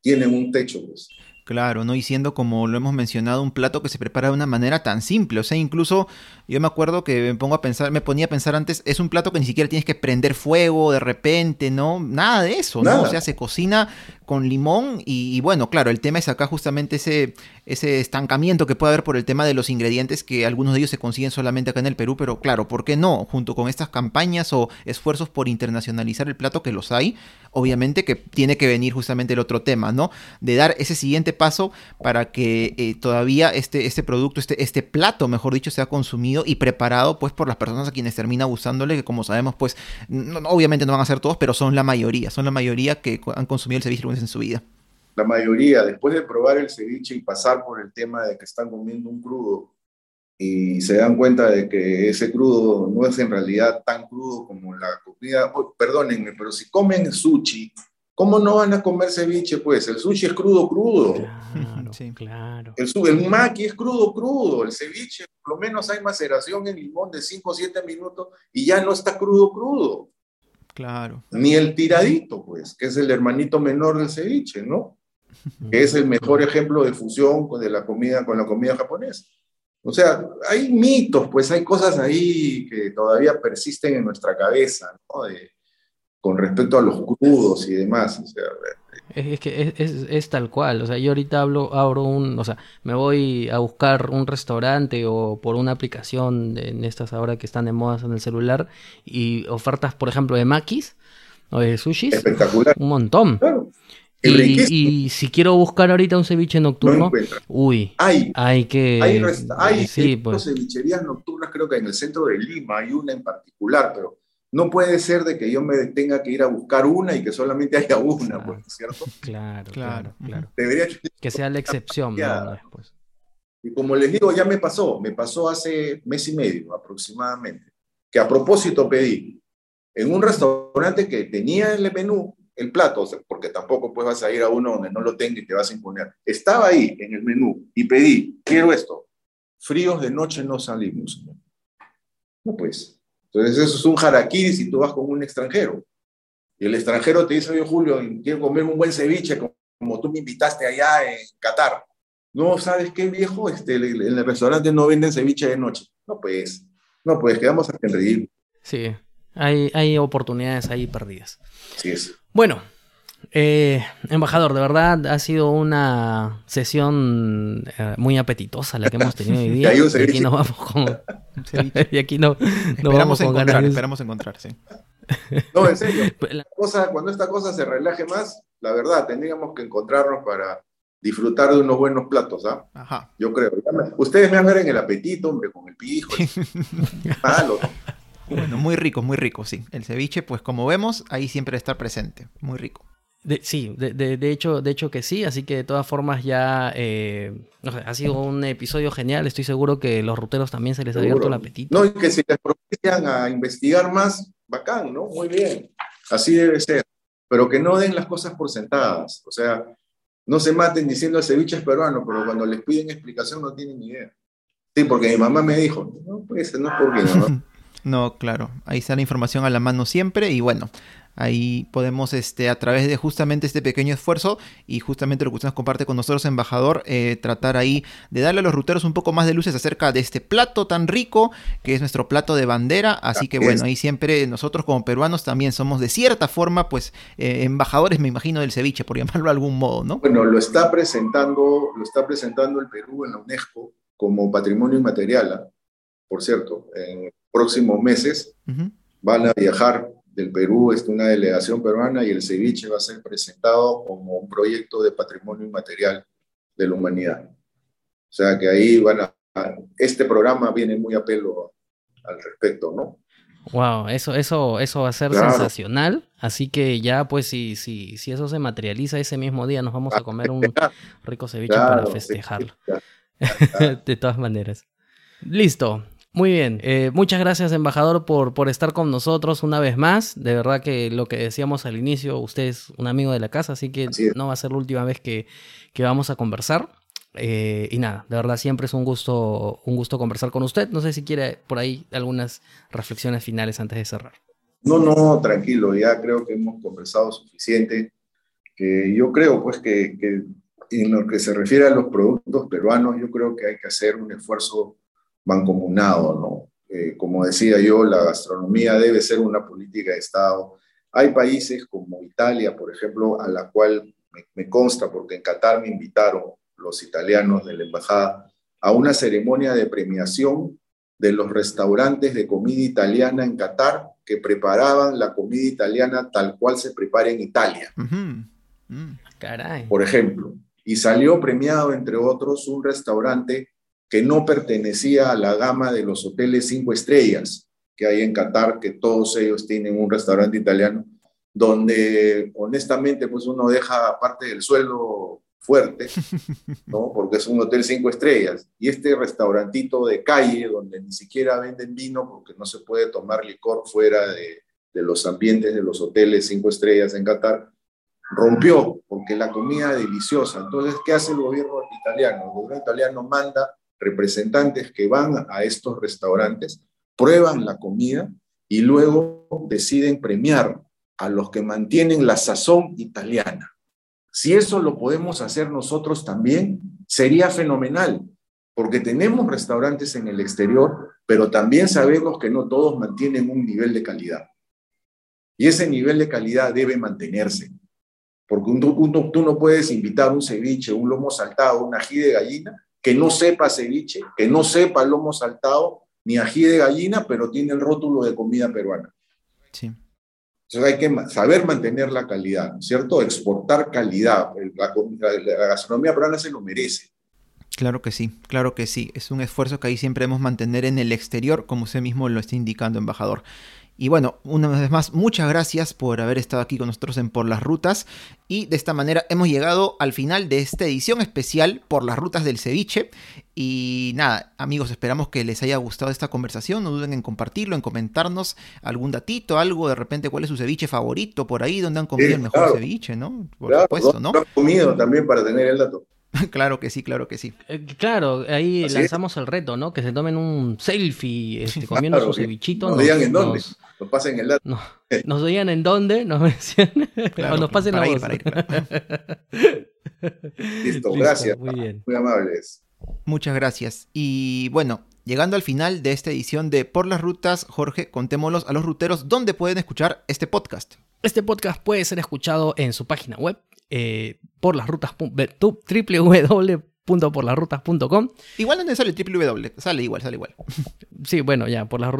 tienen un techo, pues. Claro, ¿no? Y siendo, como lo hemos mencionado, un plato que se prepara de una manera tan simple. O sea, incluso yo me acuerdo que me pongo a pensar, me ponía a pensar antes, es un plato que ni siquiera tienes que prender fuego de repente, ¿no? Nada de eso, ¿no? O sea, se cocina con limón y, bueno, claro, el tema es acá justamente ese, ese estancamiento que puede haber por el tema de los ingredientes que algunos de ellos se consiguen solamente acá en el Perú, pero claro, ¿por qué no? Junto con estas campañas o esfuerzos por internacionalizar el plato que los hay, obviamente que tiene que venir justamente el otro tema, ¿no? De dar ese siguiente paso para que eh, todavía este, este producto, este, este plato, mejor dicho, sea consumido y preparado pues por las personas a quienes termina gustándole, que como sabemos pues obviamente no van a ser todos, pero son la mayoría, son la mayoría que han consumido el en su vida. La mayoría, después de probar el ceviche y pasar por el tema de que están comiendo un crudo y se dan cuenta de que ese crudo no es en realidad tan crudo como la comida, oh, perdónenme, pero si comen sushi, ¿cómo no van a comer ceviche? Pues el sushi es crudo, crudo. Claro, sí, claro. El, el maqui es crudo, crudo. El ceviche, por lo menos hay maceración en limón de 5 o 7 minutos y ya no está crudo, crudo. Claro. Ni el tiradito, pues, que es el hermanito menor del ceviche, ¿no? Que es el mejor ejemplo de fusión de la comida con la comida japonesa. O sea, hay mitos, pues hay cosas ahí que todavía persisten en nuestra cabeza, ¿no? De, con respecto a los crudos y demás. Es, que es, tal cual, o sea, yo ahorita hablo, abro un, o sea, me voy a buscar un restaurante o por una aplicación en estas ahora que están de moda en el celular y ofertas, por ejemplo, de maquis o de sushis. Espectacular. Un montón. Y, si quiero buscar ahorita un ceviche nocturno, uy, hay, hay que... Hay, hay sí, pues. cevicherías nocturnas, creo que en el centro de Lima hay una en particular, pero no puede ser de que yo me tenga que ir a buscar una y que solamente haya una, pues, ¿cierto? Claro, claro, claro. Debería que sea la excepción, no, Y como les digo, ya me pasó, me pasó hace mes y medio aproximadamente, que a propósito pedí en un restaurante que tenía en el menú el plato, porque tampoco pues vas a ir a uno donde no lo tenga y te vas a imponer. Estaba ahí en el menú y pedí, quiero esto. Fríos de noche no salimos. No pues. Entonces eso es un jaraquí si tú vas con un extranjero. Y el extranjero te dice, oye Julio, quiero comer un buen ceviche como, tú me invitaste allá en Qatar. No, ¿sabes qué viejo? Este, en el restaurante no venden ceviche de noche. No pues, no pues, quedamos a reír. Sí, hay, hay oportunidades ahí perdidas. Sí es. Bueno, eh, embajador, de verdad ha sido una sesión eh, muy apetitosa la que hemos tenido hoy día. y aquí nos vamos con. y aquí no, esperamos encontrar, esperamos encontrar, sí. No, en serio. Pues cosa, cuando esta cosa se relaje más, la verdad, tendríamos que encontrarnos para disfrutar de unos buenos platos, ¿ah? Ajá. Yo creo. Ustedes me van a ver en el apetito, hombre, con el pijo. Malo. Bueno, muy rico, muy rico, sí. El ceviche, pues como vemos, ahí siempre está presente. Muy rico. Sí, de, hecho, de hecho que sí, así que de todas formas ya eh, ha sido un episodio genial, estoy seguro que los ruteros también se les ha abierto el apetito. No, y que si les propician a investigar más, bacán, ¿no? Muy bien, así debe ser, pero que no den las cosas por sentadas, o sea, no se maten diciendo el ceviche es peruano, pero cuando les piden explicación no tienen ni idea. Sí, porque mi mamá me dijo, no, pues no es porque no. No, claro, ahí está la información a la mano siempre y bueno, ahí podemos este, a través de justamente este pequeño esfuerzo y justamente lo que usted nos comparte con nosotros, embajador, eh, tratar ahí de darle a los ruteros un poco más de luces acerca de este plato tan rico que es nuestro plato de bandera, así que bueno, ahí siempre nosotros como peruanos también somos de cierta forma pues eh, embajadores, me imagino, del ceviche, por llamarlo de algún modo, ¿no? Bueno, lo está presentando, lo está presentando el Perú en la UNESCO como patrimonio inmaterial, ¿ah? por cierto, en próximos meses van a viajar del Perú, es una delegación peruana y el ceviche va a ser presentado como un proyecto de patrimonio inmaterial de la humanidad. O sea que ahí van a, este programa viene muy a pelo al respecto, ¿no? Wow, eso, eso, eso va a ser sensacional. Así que ya, pues, si, si, si eso se materializa ese mismo día, nos vamos a comer un rico ceviche para festejarlo. de todas maneras. Listo. Muy bien, eh, muchas gracias embajador por, por estar con nosotros una vez más. De verdad que lo que decíamos al inicio, usted es un amigo de la casa, así que no va a ser la última vez que, vamos a conversar. Eh, y nada, de verdad siempre es un gusto, un gusto conversar con usted. No sé si quiere por ahí algunas reflexiones finales antes de cerrar. No, no, tranquilo, ya creo que hemos conversado suficiente. Que yo creo pues que, que en lo que se refiere a los productos peruanos, yo creo que hay que hacer un esfuerzo mancomunado, ¿no? Eh, como decía yo, la gastronomía debe ser una política de Estado. Hay países como Italia, por ejemplo, a la cual me, consta, porque en Qatar me invitaron los italianos de la embajada a una ceremonia de premiación de los restaurantes de comida italiana en Qatar que preparaban la comida italiana tal cual se prepara en Italia. Mm. Caray. Por ejemplo, y salió premiado, entre otros, un restaurante que no pertenecía a la gama de los hoteles cinco estrellas que hay en Qatar, que todos ellos tienen un restaurante italiano, donde honestamente pues uno deja parte del sueldo fuerte, ¿no? Porque es un hotel cinco estrellas. Y este restaurantito de calle, donde ni siquiera venden vino porque no se puede tomar licor fuera de, de los ambientes de los hoteles cinco estrellas en Qatar, rompió porque la comida es deliciosa. Entonces, ¿qué hace el gobierno italiano? El gobierno italiano manda representantes que van a estos restaurantes, prueban la comida y luego deciden premiar a los que mantienen la sazón italiana. Si eso lo podemos hacer nosotros también, sería fenomenal, porque tenemos restaurantes en el exterior, pero también sabemos que no todos mantienen un nivel de calidad. Y ese nivel de calidad debe mantenerse. Porque tú no puedes invitar un ceviche, un lomo saltado, un ají de gallina, que no sepa ceviche, que no sepa lomo saltado, ni ají de gallina, pero tiene el rótulo de comida peruana. Sí. Entonces hay que saber mantener la calidad, ¿cierto? Exportar calidad. La, la, gastronomía peruana se lo merece. Claro que sí, claro que sí. Es un esfuerzo que ahí siempre debemos mantener en el exterior, como usted mismo lo está indicando, embajador. Y bueno, una vez más, muchas gracias por haber estado aquí con nosotros en Por las Rutas. Y de esta manera hemos llegado al final de esta edición especial por las rutas del ceviche. Y nada, amigos, esperamos que les haya gustado esta conversación. No duden en compartirlo, en comentarnos algún datito, algo de repente, cuál es su ceviche favorito por ahí, donde han comido el mejor ceviche, ¿no? Por supuesto, ¿no? Han comido también para tener el dato. claro que sí, claro que sí. Eh, claro, ahí lanzamos el reto, ¿no? Que se tomen un selfie este, comiendo su cevichito. Nos, digan en dónde. Nos, pasen el dato. nos digan en dónde, nos mencionen. o nos pasen la voz. Listo, gracias. Muy, bien. muy amables. Muchas gracias. Y bueno, llegando al final de esta edición de Por las Rutas, Jorge, contémoslos a los ruteros dónde pueden escuchar este podcast. Este podcast puede ser escuchado en su página web, eh, por las rutas www.porlasrutas.com. Igual no sale www, sale igual, sale igual. Sí, bueno, ya, por las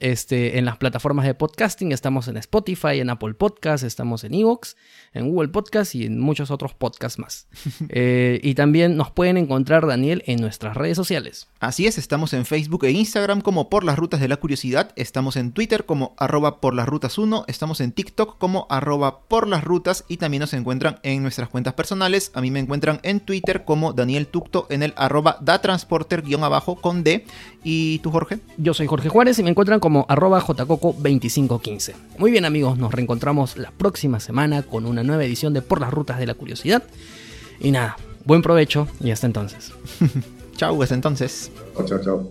Este, en las plataformas de podcasting estamos en Spotify, en Apple Podcasts, estamos en Evox, en Google Podcasts y en muchos otros podcasts más. Eh, y también nos pueden encontrar, Daniel, en nuestras redes sociales. Así es, estamos en Facebook e Instagram como Por las Rutas de la Curiosidad, estamos en Twitter como arroba por las rutas 1, estamos en TikTok como arroba por las rutas y también nos encuentran en nuestras cuentas personales. A mí me encuentran en Twitter como Daniel Tucto en el arroba datransporter-abajo con D. ¿Y tú, Jorge? Yo soy Jorge Juárez y me encuentran como arroba jcoco2515. Muy bien amigos, nos reencontramos la próxima semana con una nueva edición de Por las Rutas de la Curiosidad. Y nada, buen provecho y hasta entonces. chau, hasta entonces. Chao, chao,